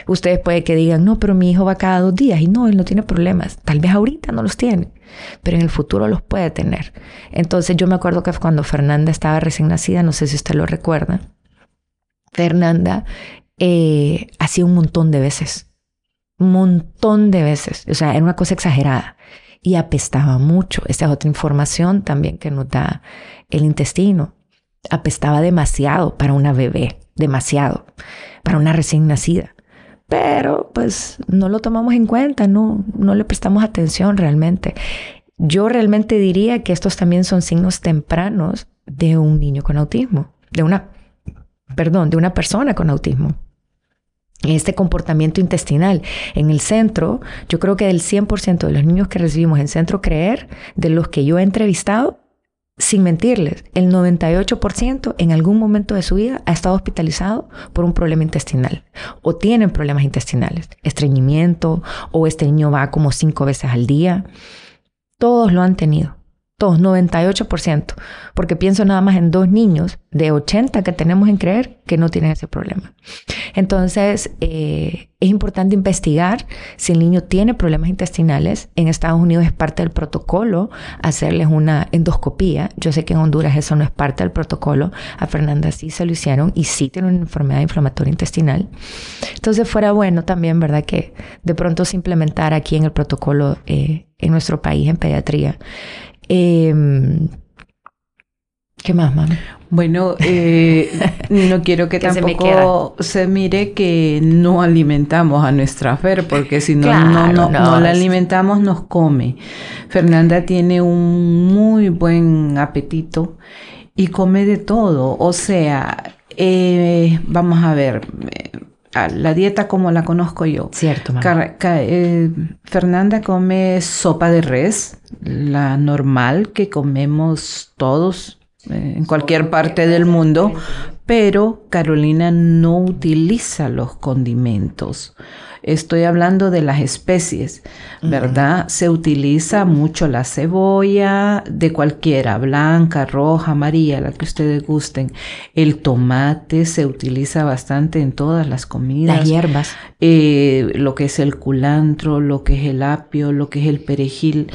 Ustedes puede que digan, no, pero mi hijo va cada dos días y no, él no tiene problemas. Tal vez ahorita no los tiene, pero en el futuro los puede tener. Entonces yo me acuerdo que cuando Fernanda estaba recién nacida, no sé si usted lo recuerda, Fernanda eh, hacía un montón de veces montón de veces. O sea, era una cosa exagerada. y apestaba mucho. Esta es otra información también que nos da el intestino. Apestaba demasiado para una bebé, demasiado, para una recién nacida. Pero pues no lo tomamos en cuenta, no, no le prestamos atención realmente. Yo realmente diría que estos también son signos tempranos de un niño con autismo, de una, perdón, de una persona con autismo este comportamiento intestinal. En el centro, yo creo que del 100% de los niños que recibimos en Centro Creer, de los que yo he entrevistado, sin mentirles, el 98% en algún momento de su vida ha estado hospitalizado por un problema intestinal o tienen problemas intestinales, estreñimiento o este niño va como cinco veces al día. Todos lo han tenido. Todos, 98%, porque pienso nada más en dos niños de 80 que tenemos en creer que no tienen ese problema. Entonces, eh, es importante investigar si el niño tiene problemas intestinales. En Estados Unidos es parte del protocolo hacerles una endoscopía. Yo sé que en Honduras eso no es parte del protocolo. A Fernanda sí se lo hicieron y sí tiene una enfermedad inflamatoria intestinal. Entonces, fuera bueno también, ¿verdad? Que de pronto se implementara aquí en el protocolo eh, en nuestro país en pediatría Em, ¿Qué más, mami? Bueno, eh, no quiero que, tampoco se, mire que no alimentamos a nuestra Fer, porque si no, no, no, no, la alimentamos, nos come. Fernanda tiene un muy buen apetito y come de todo. O sea, eh, vamos a ver, la dieta como la conozco yo. Cierto, eh, Fernanda come sopa de res, la normal que comemos todos eh, en cualquier parte del mundo, pero Carolina no utiliza los condimentos. Estoy hablando de las especies, ¿verdad? Se utiliza mucho la cebolla de cualquiera, blanca, roja, amarilla, la que ustedes gusten. El tomate se utiliza bastante en todas las comidas. Las hierbas. Eh, lo que es el culantro, lo que es el apio, lo que es el perejil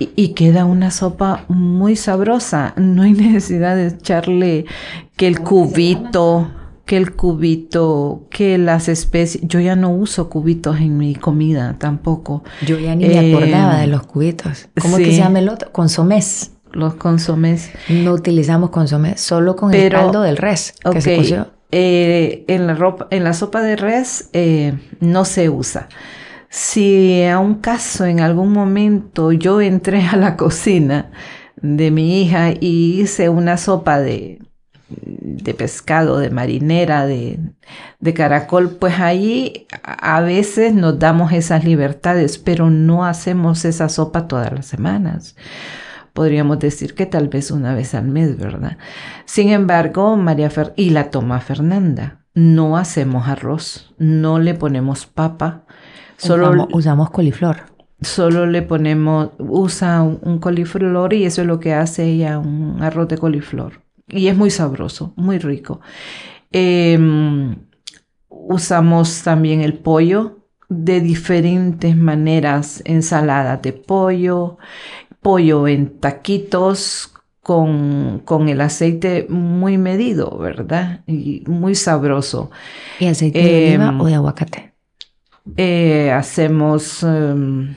y, queda una sopa muy sabrosa. No hay necesidad de echarle que el cubito, que el cubito, que las especies. Yo ya no uso cubitos en mi comida tampoco. Yo ya ni me acordaba de los cubitos. ¿Cómo que se llama el otro? Consomés. Los consomés. No utilizamos consomés, solo con el caldo del res que se coció. Eh, en, la ropa, en la sopa de res eh, no se usa. Si a un caso en algún momento yo entré a la cocina de mi hija y hice una sopa de, de pescado, de marinera, de, de, caracol, pues ahí a veces nos damos esas libertades, pero no hacemos esa sopa todas las semanas. Podríamos decir que tal vez una vez al mes, ¿verdad? Sin embargo, María Fer y la toma Fernanda, no hacemos arroz, no le ponemos papa, Solo usamos, coliflor. Solo le ponemos, usa un, coliflor y eso es lo que hace ella, un arroz de coliflor. Y es muy sabroso, muy rico. Em, usamos también el pollo de diferentes maneras, ensalada de pollo, pollo en taquitos con, con, el aceite muy medido, ¿verdad? Y muy sabroso. ¿Y aceite de oliva em, o de aguacate? Eh, hacemos em,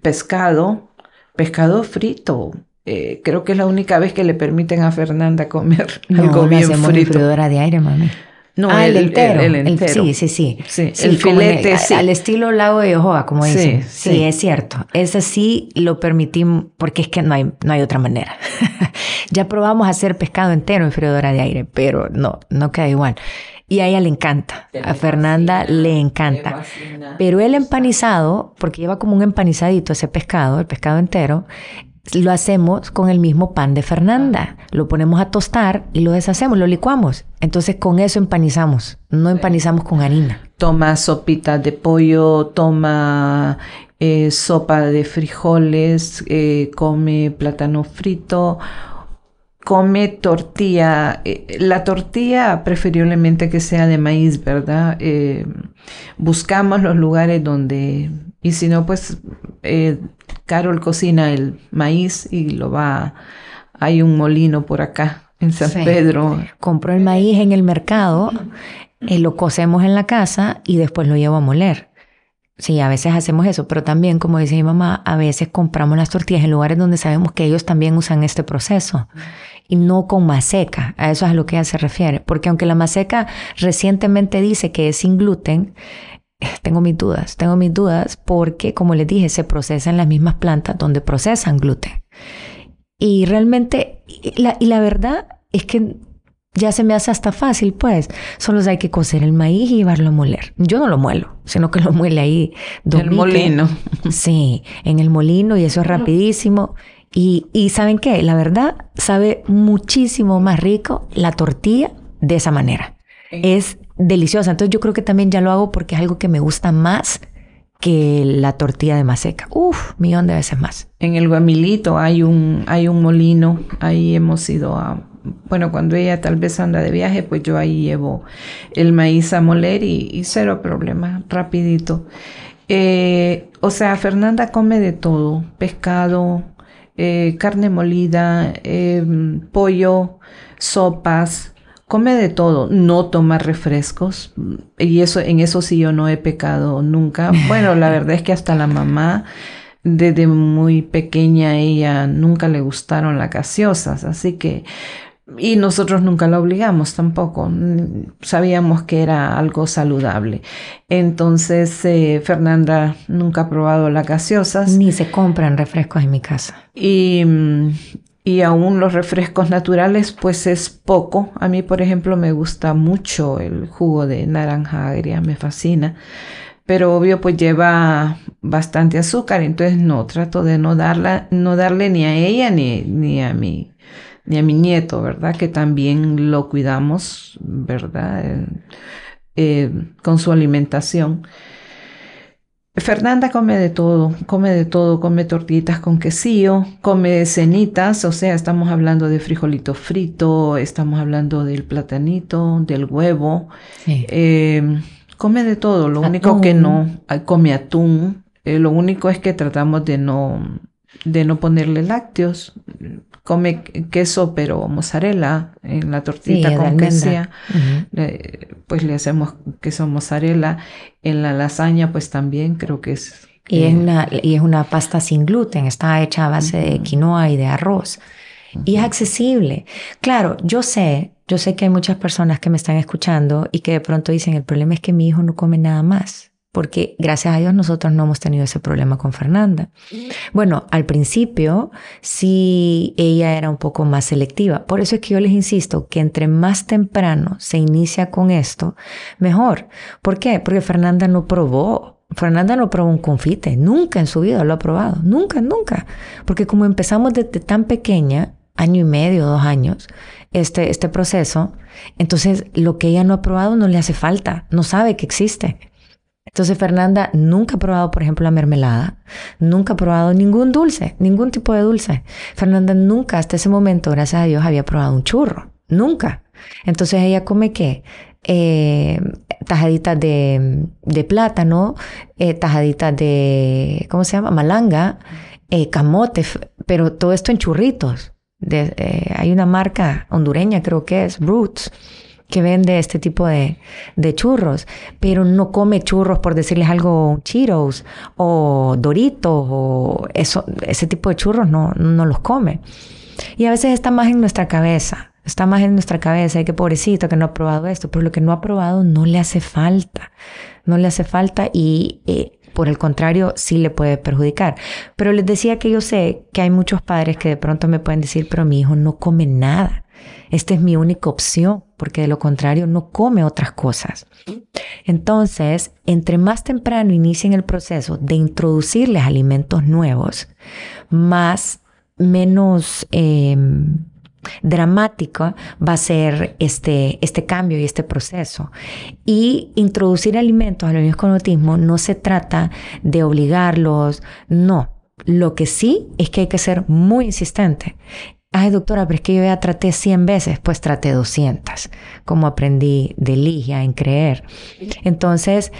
pescado, pescado frito. Eh, creo que es la única vez que le permiten a Fernanda comer algo bien frito. de aire, mami. No, ah, el, entero. El, entero. sí, sí, sí. sí, el filete, sí. Al estilo lago de Ojoa, como dicen. Sí, sí, es cierto. Ese sí lo permitimos porque es que no hay, no hay otra manera. ya probamos hacer pescado entero en freidora de aire, pero no, no queda igual. Y a ella le encanta, a Fernanda le encanta. Pero el empanizado, porque lleva como un empanizadito ese pescado, el pescado entero, lo hacemos con el mismo pan de Fernanda. Lo ponemos a tostar y lo deshacemos, lo licuamos. Entonces con eso empanizamos, no empanizamos con harina. Toma sopita de pollo, toma eh, sopa de frijoles, eh, come plátano frito come tortilla, eh, la tortilla preferiblemente que sea de maíz, ¿verdad? Eh, buscamos los lugares donde, y si no, pues eh, Carol cocina el maíz y lo va, hay un molino por acá en San Pedro. Compro el maíz en el mercado, lo cocemos en la casa y después lo llevo a moler Sí, a veces hacemos eso, pero también, como dice mi mamá, a veces compramos las tortillas en lugares donde sabemos que ellos también usan este proceso y no con maseca. A eso es a lo que ella se refiere. Porque aunque la maseca recientemente dice que es sin gluten, tengo mis dudas, tengo mis dudas porque, como les dije, se procesa en las mismas plantas donde procesan gluten. Y realmente, la, y la verdad es que ya se me hace hasta fácil, pues. Solo hay que cocer el maíz y llevarlo a moler. Yo no lo muelo, sino que lo muele ahí. En el molino. Sí, en el molino y eso es rapidísimo. Y, y ¿saben qué? La verdad, sabe muchísimo más rico la tortilla de esa manera. Es deliciosa. Entonces yo creo que también ya lo hago porque es algo que me gusta más que la tortilla de maseca. Uf, millón de veces más. En el Guamilito hay un, hay un molino, ahí hemos ido a... Bueno, cuando ella tal vez anda de viaje, pues yo ahí llevo el maíz a moler y, cero problema, rapidito. Eh, o sea, Fernanda come de todo, pescado, eh, carne molida, eh, pollo, sopas, come de todo, no toma refrescos y eso en eso sí yo no he pecado nunca. Bueno, la verdad es que hasta la mamá desde muy pequeña ella nunca le gustaron las gaseosas, así que y nosotros nunca la obligamos tampoco, sabíamos que era algo saludable. Entonces, eh, Fernanda nunca ha probado las gaseosas. Ni se compran refrescos en mi casa. Y, y aún los refrescos naturales pues es poco. A mí por ejemplo me gusta mucho el jugo de naranja agria, me fascina. Pero obvio pues lleva bastante azúcar, entonces no, trato de no, darla, no darle ni a ella ni, ni a mi ni a mi nieto, ¿verdad? Que también lo cuidamos, ¿verdad? Eh, eh, con su alimentación. Fernanda come de todo, come de todo, come tortitas con quesillo, come cenitas, o sea, estamos hablando de frijolito frito, estamos hablando del platanito, del huevo, em, come de todo, lo único que no, come atún, eh, lo único es que tratamos de no, de no ponerle lácteos, come queso pero mozzarella en la tortita con queso, pues le hacemos queso mozzarella, en la lasaña pues también creo que es... Y, es, una, y es una pasta sin gluten, está hecha a base de quinoa y de arroz. Y es accesible. Claro, yo sé, yo sé que hay muchas personas que me están escuchando y que de pronto dicen, el problema es que mi hijo no come nada más porque gracias a Dios nosotros no hemos tenido ese problema con Fernanda. Bueno, al principio sí ella era un poco más selectiva. Por eso es que yo les insisto que entre más temprano se inicia con esto, mejor. ¿Por qué? Porque Fernanda no probó. Fernanda no probó un confite, nunca en su vida lo ha probado, nunca, nunca. Porque como empezamos desde tan pequeña, año y medio, dos años, este, este proceso, entonces lo que ella no ha probado no le hace falta, no sabe que existe. Entonces Fernanda nunca ha probado, por ejemplo, la mermelada, nunca ha probado ningún dulce, ningún tipo de dulce. Fernanda nunca hasta ese momento, gracias a Dios, había probado un churro, nunca. Entonces ella come qué? Eh, tajaditas de, plátano, eh, tajaditas de, ¿cómo se llama? Malanga, eh, camote, pero todo esto en churritos. De, hay una marca hondureña, creo que es Roots que vende este tipo de, churros, pero no come churros por decirles algo, Cheetos o Doritos o eso, ese tipo de churros no, no los come. Y a veces está más en nuestra cabeza, está más en nuestra cabeza, y que pobrecito que no ha probado esto, pero lo que no ha probado no le hace falta, no le hace falta y eh, por el contrario sí le puede perjudicar. Pero les decía que yo sé que hay muchos padres que de pronto me pueden decir, pero mi hijo no come nada. Esta es mi única opción, porque de lo contrario no come otras cosas. Entonces, entre más temprano inicien el proceso de introducirles alimentos nuevos, más menos em, dramático va a ser este, este cambio y este proceso. Y introducir alimentos a los niños con autismo no se trata de obligarlos, no. Lo que sí es que hay que ser muy insistente Ay, doctora, pero es que yo ya traté 100 veces, pues traté 200, como aprendí de Ligia en creer. Entonces,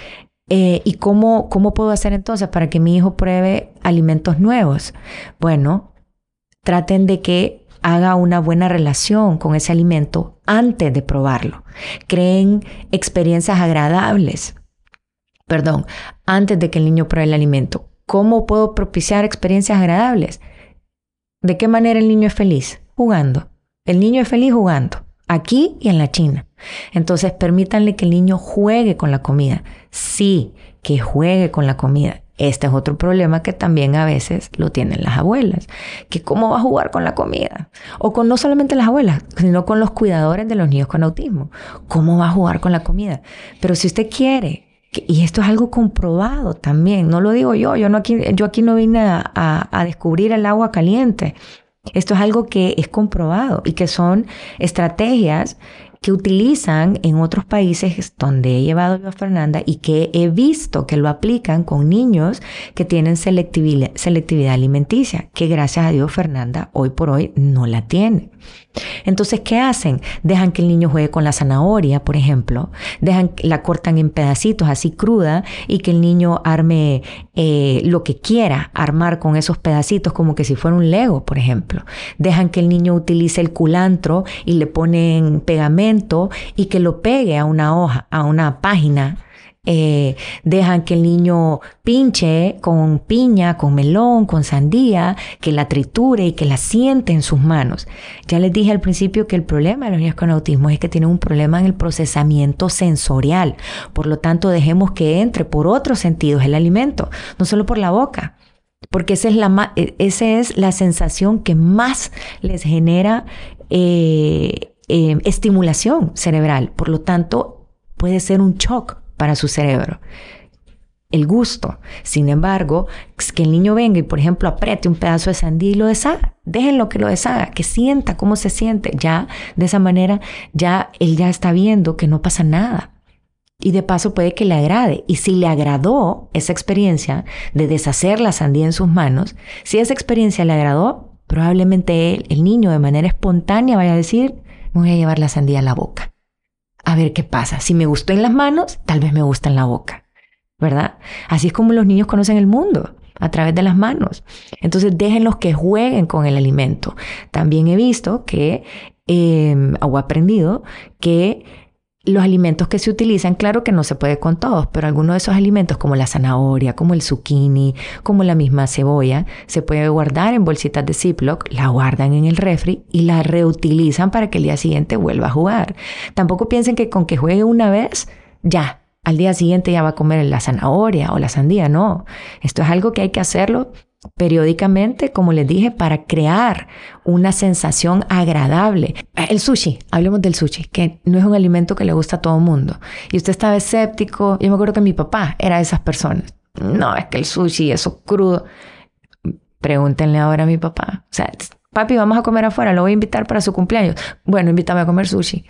eh, ¿y cómo, cómo puedo hacer entonces para que mi hijo pruebe alimentos nuevos? Bueno, traten de que haga una buena relación con ese alimento antes de probarlo. Creen experiencias agradables perdón, antes de que el niño pruebe el alimento. ¿Cómo puedo propiciar experiencias agradables? ¿De qué manera el niño es feliz? Jugando. El niño es feliz jugando, aquí y en la China. Entonces permítanle que el niño juegue con la comida. Sí, que juegue con la comida. Este es otro problema que también a veces lo tienen las abuelas, que cómo va a jugar con la comida. O con no solamente las abuelas, sino con los cuidadores de los niños con autismo. ¿Cómo va a jugar con la comida? Pero si usted quiere y esto es algo comprobado también, no lo digo yo, yo, no aquí, yo aquí no vine a, descubrir el agua caliente. Esto es algo que es comprobado y que son estrategias que utilizan en otros países donde he llevado yo a Fernanda y que he visto que lo aplican con niños que tienen selectividad alimenticia, que gracias a Dios Fernanda hoy por hoy no la tiene. Entonces, ¿qué hacen? Dejan que el niño juegue con la zanahoria, por ejemplo, dejan, la cortan en pedacitos así cruda y que el niño arme eh, lo que quiera armar con esos pedacitos, como que si fuera un Lego, por ejemplo. Dejan que el niño utilice el culantro y le ponen pegamento y que lo pegue a una hoja, a una página eh, dejan que el niño pinche con piña, con melón, con sandía, que la triture y que la siente en sus manos. Ya les dije al principio que el problema de los niños con autismo es que tienen un problema en el procesamiento sensorial. Por lo tanto, dejemos que entre por otros sentidos el alimento, no solo por la boca porque esa es la, e, esa es la sensación que más les genera eh, eh, estimulación cerebral. Por lo tanto, puede ser un shock para su cerebro. El gusto. Sin embargo, que el niño venga y, por ejemplo, apriete un pedazo de sandía y lo deshaga. Déjenlo que lo deshaga, que sienta cómo se siente. Ya, de esa manera, ya él ya está viendo que no pasa nada. Y de paso puede que le agrade. Y si le agradó esa experiencia de deshacer la sandía en sus manos, si esa experiencia le agradó, probablemente él, el niño de manera espontánea vaya a decir, voy a llevar la sandía a la boca a ver qué pasa. Si me gustó en las manos, tal vez me gusta en la boca, ¿verdad? Así es como los niños conocen el mundo a través de las manos. Entonces déjenlos que jueguen con el alimento. También he visto que, eh, o aprendido, que los alimentos que se utilizan, claro que no se puede con todos, pero algunos de esos alimentos como la zanahoria, como el zucchini, como la misma cebolla, se puede guardar en bolsitas de Ziploc, la guardan en el refri y la reutilizan para que el día siguiente vuelva a jugar. Tampoco piensen que con que juegue una vez, ya, al día siguiente ya va a comer la zanahoria o la sandía, no. Esto es algo que hay que hacerlo periódicamente, como les dije, para crear una sensación agradable. El sushi, hablemos del sushi, que no es un alimento que le gusta a todo el mundo. Y usted estaba escéptico, yo me acuerdo que mi papá era de esas personas. No, es que el sushi, eso crudo. Pregúntenle ahora a mi papá. O sea, papi, vamos a comer afuera, lo voy a invitar para su cumpleaños. Bueno, invítame a comer sushi.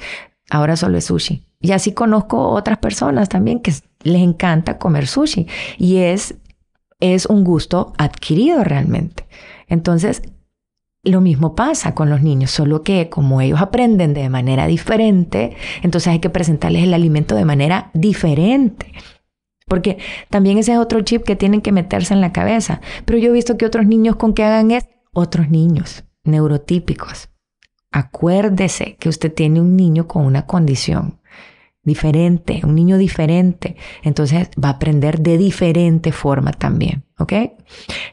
Ahora solo es sushi. Y así conozco otras personas también que les encanta comer sushi. Y es es un gusto adquirido realmente. Entonces, lo mismo pasa con los niños, solo que como ellos aprenden de manera diferente, entonces hay que presentarles el alimento de manera diferente. Porque también ese es otro chip que tienen que meterse en la cabeza. Pero yo he visto que otros niños con que hagan es otros niños neurotípicos. Acuérdese que usted tiene un niño con una condición diferente, un niño diferente, entonces va a aprender de diferente forma también, ¿ok?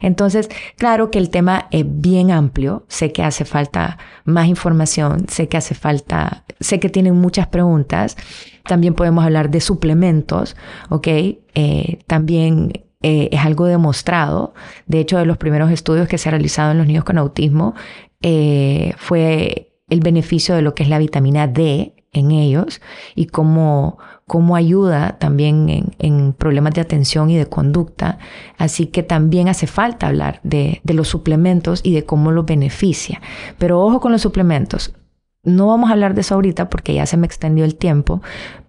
Entonces, claro que el tema es bien amplio, sé que hace falta más información, sé que hace falta, sé que tienen muchas preguntas, también podemos hablar de suplementos, ¿ok? Eh, también eh, es algo demostrado, de hecho, de los primeros estudios que se han realizado en los niños con autismo, eh, fue el beneficio de lo que es la vitamina D en ellos y cómo, cómo ayuda también en, problemas de atención y de conducta. Así que también hace falta hablar de, de los suplementos y de cómo los beneficia. Pero ojo con los suplementos. No vamos a hablar de eso ahorita porque ya se me extendió el tiempo,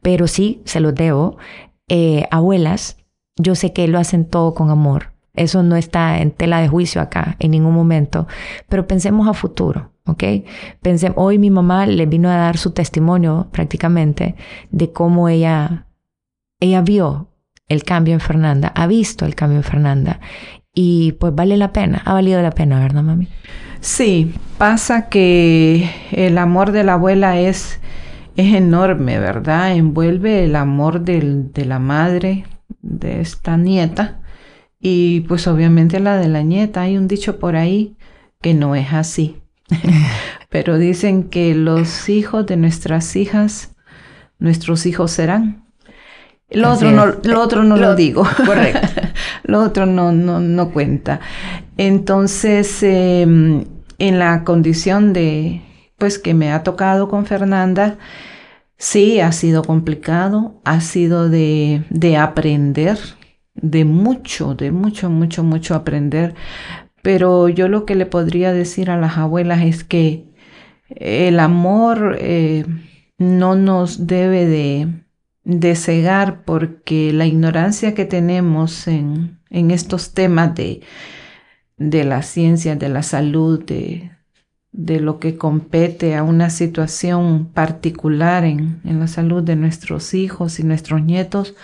pero sí se los debo. Eh, abuelas, yo sé que lo hacen todo con amor. Eso no está en tela de juicio acá en ningún momento, pero pensemos a futuro. ¿Ok? Pensé, hoy mi mamá le vino a dar su testimonio prácticamente de cómo ella, ella vio el cambio en Fernanda, ha visto el cambio en Fernanda y pues vale la pena, ha valido la pena, ¿verdad, mami? Sí, pasa que el amor de la abuela es, es enorme, ¿verdad? Envuelve el amor del, de la madre de esta nieta y pues obviamente la de la nieta. Hay un dicho por ahí que no es así. Pero dicen que los hijos de nuestras hijas, nuestros hijos serán. Lo otro, no, lo otro no lo, digo. Correcto. lo otro no, no, no cuenta. Entonces, em, en la condición de, pues que me ha tocado con Fernanda, sí, ha sido complicado, ha sido de, de aprender, de mucho, de mucho, mucho, mucho aprender. Pero yo lo que le podría decir a las abuelas es que el amor eh, no nos debe de, de, cegar porque la ignorancia que tenemos en, en estos temas de, de la ciencia, de la salud, de, de lo que compete a una situación particular en, en, la salud de nuestros hijos y nuestros nietos,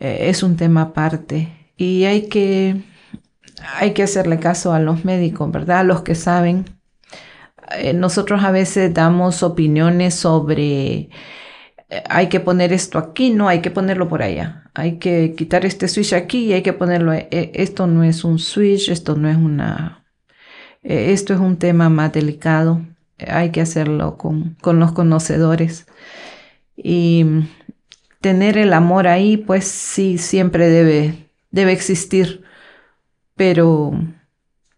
eh, es un tema aparte. Y hay que, hay que hacerle caso a los médicos, ¿verdad? A los que saben eh, nosotros a veces damos opiniones sobre eh, hay que poner esto aquí, no, hay que ponerlo por allá. Hay que quitar este switch aquí y hay que ponerlo. Eh, esto no es un switch, esto no es una. Esto es un tema más delicado. Hay que hacerlo con, con los conocedores. Y tener el amor ahí, pues sí, siempre debe, debe existir. Pero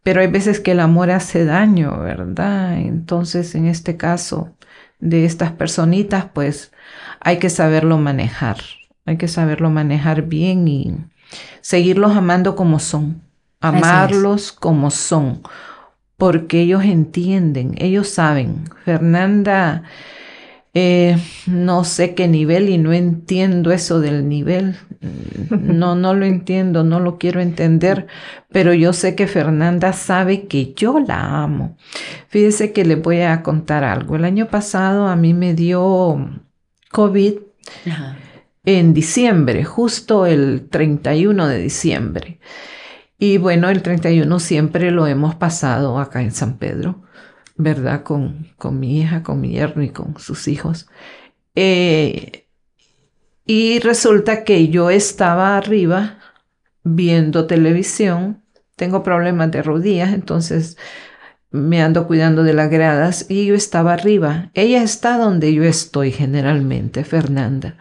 pero hay veces que el amor hace daño, ¿verdad? Entonces, en este caso de estas personitas, pues hay que saberlo manejar, hay que saberlo manejar bien y seguirlos amando como son, amarlos como son, porque ellos entienden, ellos saben. Fernanda eh, no sé qué nivel y no entiendo eso del nivel. No, no lo entiendo, no lo quiero entender, pero yo sé que Fernanda sabe que yo la amo. Fíjese que le voy a contar algo. El año pasado a mí me dio COVID en diciembre, justo el 31 de diciembre. Y bueno, el 31 siempre lo hemos pasado acá en San Pedro. ¿Verdad? Con, con mi hija, con mi yerno y con sus hijos. Eh, y resulta que yo estaba arriba viendo televisión, tengo problemas de rodillas, entonces me ando cuidando de las gradas y yo estaba arriba. Ella está donde yo estoy generalmente, Fernanda.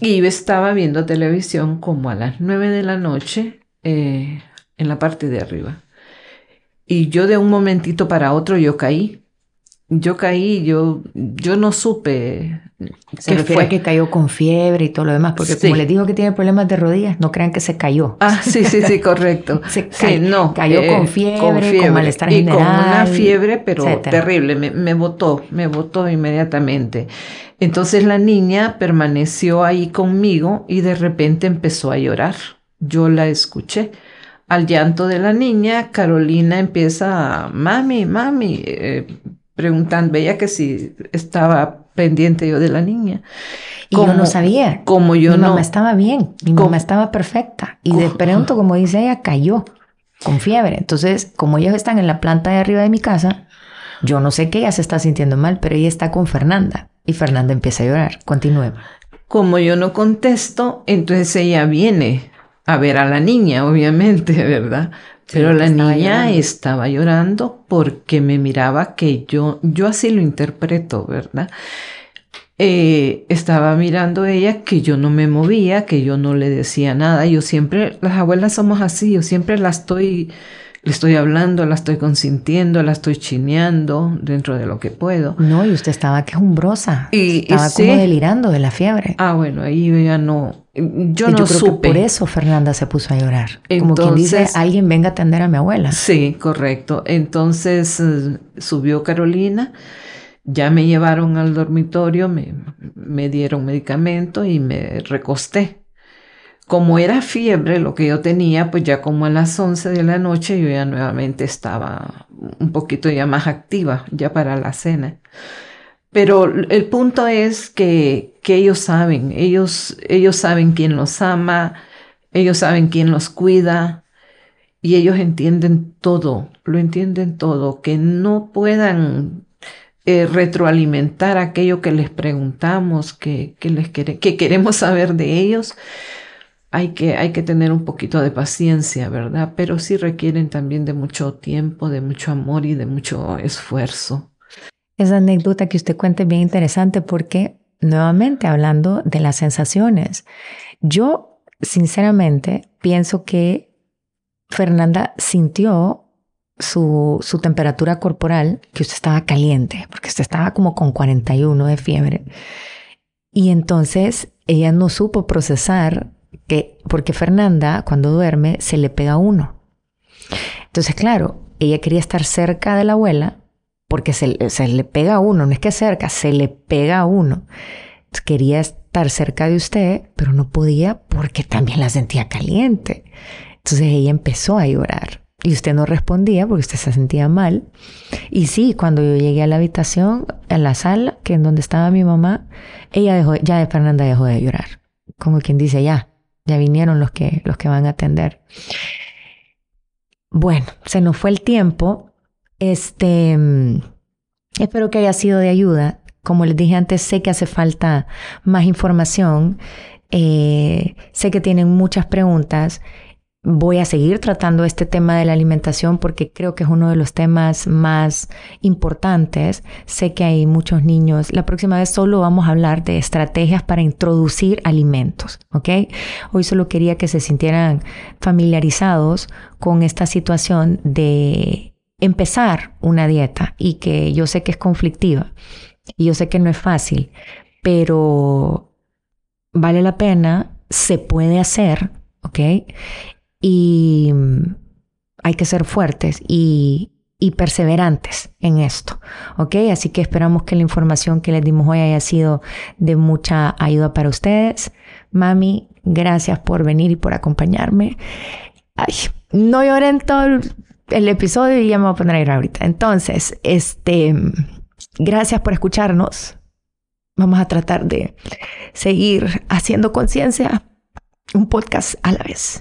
Y yo estaba viendo televisión como a las nueve de la noche eh, en la parte de arriba. Y yo de un momentito para otro yo caí. Yo caí, yo, yo no supe. Se refiere a que cayó con fiebre y todo lo demás, porque como les digo que tiene problemas de rodillas, no crean que se cayó. Ah, sí, sí, sí, correcto. se sí, no, cayó eh, con, fiebre, con, fiebre, con malestar y con una fiebre, pero terrible, me, me botó, me botó inmediatamente. Entonces la niña permaneció ahí conmigo y de repente empezó a llorar. Yo la escuché al llanto de la niña, Carolina empieza, mami, mami, eh, preguntando, veía que si estaba pendiente yo de la niña. Y yo no sabía. Como yo mi no. mamá estaba bien, mi mamá estaba perfecta. Y de pronto, como dice ella, cayó con fiebre. Entonces, como ellos están en la planta de arriba de mi casa, yo no sé que ella se está sintiendo mal, pero ella está con Fernanda. Y Fernanda empieza a llorar. Continúe. Como yo no contesto, entonces ella viene a ver a la niña, obviamente, ¿verdad? Pero la niña estaba llorando porque me miraba que yo, yo así lo interpreto, ¿verdad? Eh, estaba mirando ella que yo no me movía, que yo no le decía nada. Yo siempre, las abuelas somos así, yo siempre la estoy le estoy hablando, la estoy consintiendo, la estoy chineando dentro de lo que puedo. No, y usted estaba quejumbrosa. Y, estaba como delirando de la fiebre. Ah, bueno, ahí yo ya no, yo no supe. Creo que por eso Fernanda se puso a llorar. como quien dice, alguien venga a atender a mi abuela. Sí, correcto. Entonces eh, subió Carolina, ya me llevaron al dormitorio, me, me dieron medicamento y me recosté como era fiebre lo que yo tenía, pues ya como a las 11 de la noche yo ya nuevamente estaba un poquito ya más activa, ya para la cena. Pero el punto es que, que ellos saben, ellos, ellos saben quién los ama, ellos saben quién los cuida y ellos entienden todo, lo entienden todo, que no puedan eh, retroalimentar aquello que les preguntamos, que, que, les que queremos saber de ellos hay que, hay que tener un poquito de paciencia, ¿verdad? Pero sí requieren también de mucho tiempo, de mucho amor y de mucho esfuerzo. Esa anécdota que usted cuenta es bien interesante porque, nuevamente, hablando de las sensaciones, yo sinceramente pienso que Fernanda sintió su, su, temperatura corporal, que usted estaba caliente, porque usted estaba como con 41 de fiebre. Y entonces ella no supo procesar que, porque Fernanda cuando duerme se le pega uno. Entonces, claro, ella quería estar cerca de la abuela porque se, se le pega uno, no es que cerca, se le pega uno. quería estar cerca de usted, pero no podía porque también la sentía caliente. Entonces ella empezó a llorar y usted no respondía porque usted se sentía mal. Y sí, cuando yo llegué a la habitación, a la sala, que en donde estaba mi mamá, ella dejó, ya Fernanda dejó de llorar. Como quien dice, ya, ya vinieron los que, los que van a atender. Bueno, se nos fue el tiempo. Este, espero que haya sido de ayuda. Como les dije antes, sé que hace falta más información. Eh, sé que tienen muchas preguntas voy a seguir tratando este tema de la alimentación porque creo que es uno de los temas más importantes. Sé que hay muchos niños. La próxima vez solo vamos a hablar de estrategias para introducir alimentos, ¿ok? Hoy solo quería que se sintieran familiarizados con esta situación de empezar una dieta y que yo sé que es conflictiva y yo sé que no es fácil, pero vale la pena, se puede hacer, ¿ok? Y mm, hay que ser fuertes y, perseverantes en esto, ¿ok? Así que esperamos que la información que les dimos hoy haya sido de mucha ayuda para ustedes. Mami, gracias por venir y por acompañarme. Ay, no lloré en todo el, episodio y ya me voy a poner a ir ahorita. Entonces, este, gracias por escucharnos. Vamos a tratar de seguir haciendo conciencia un podcast a la vez.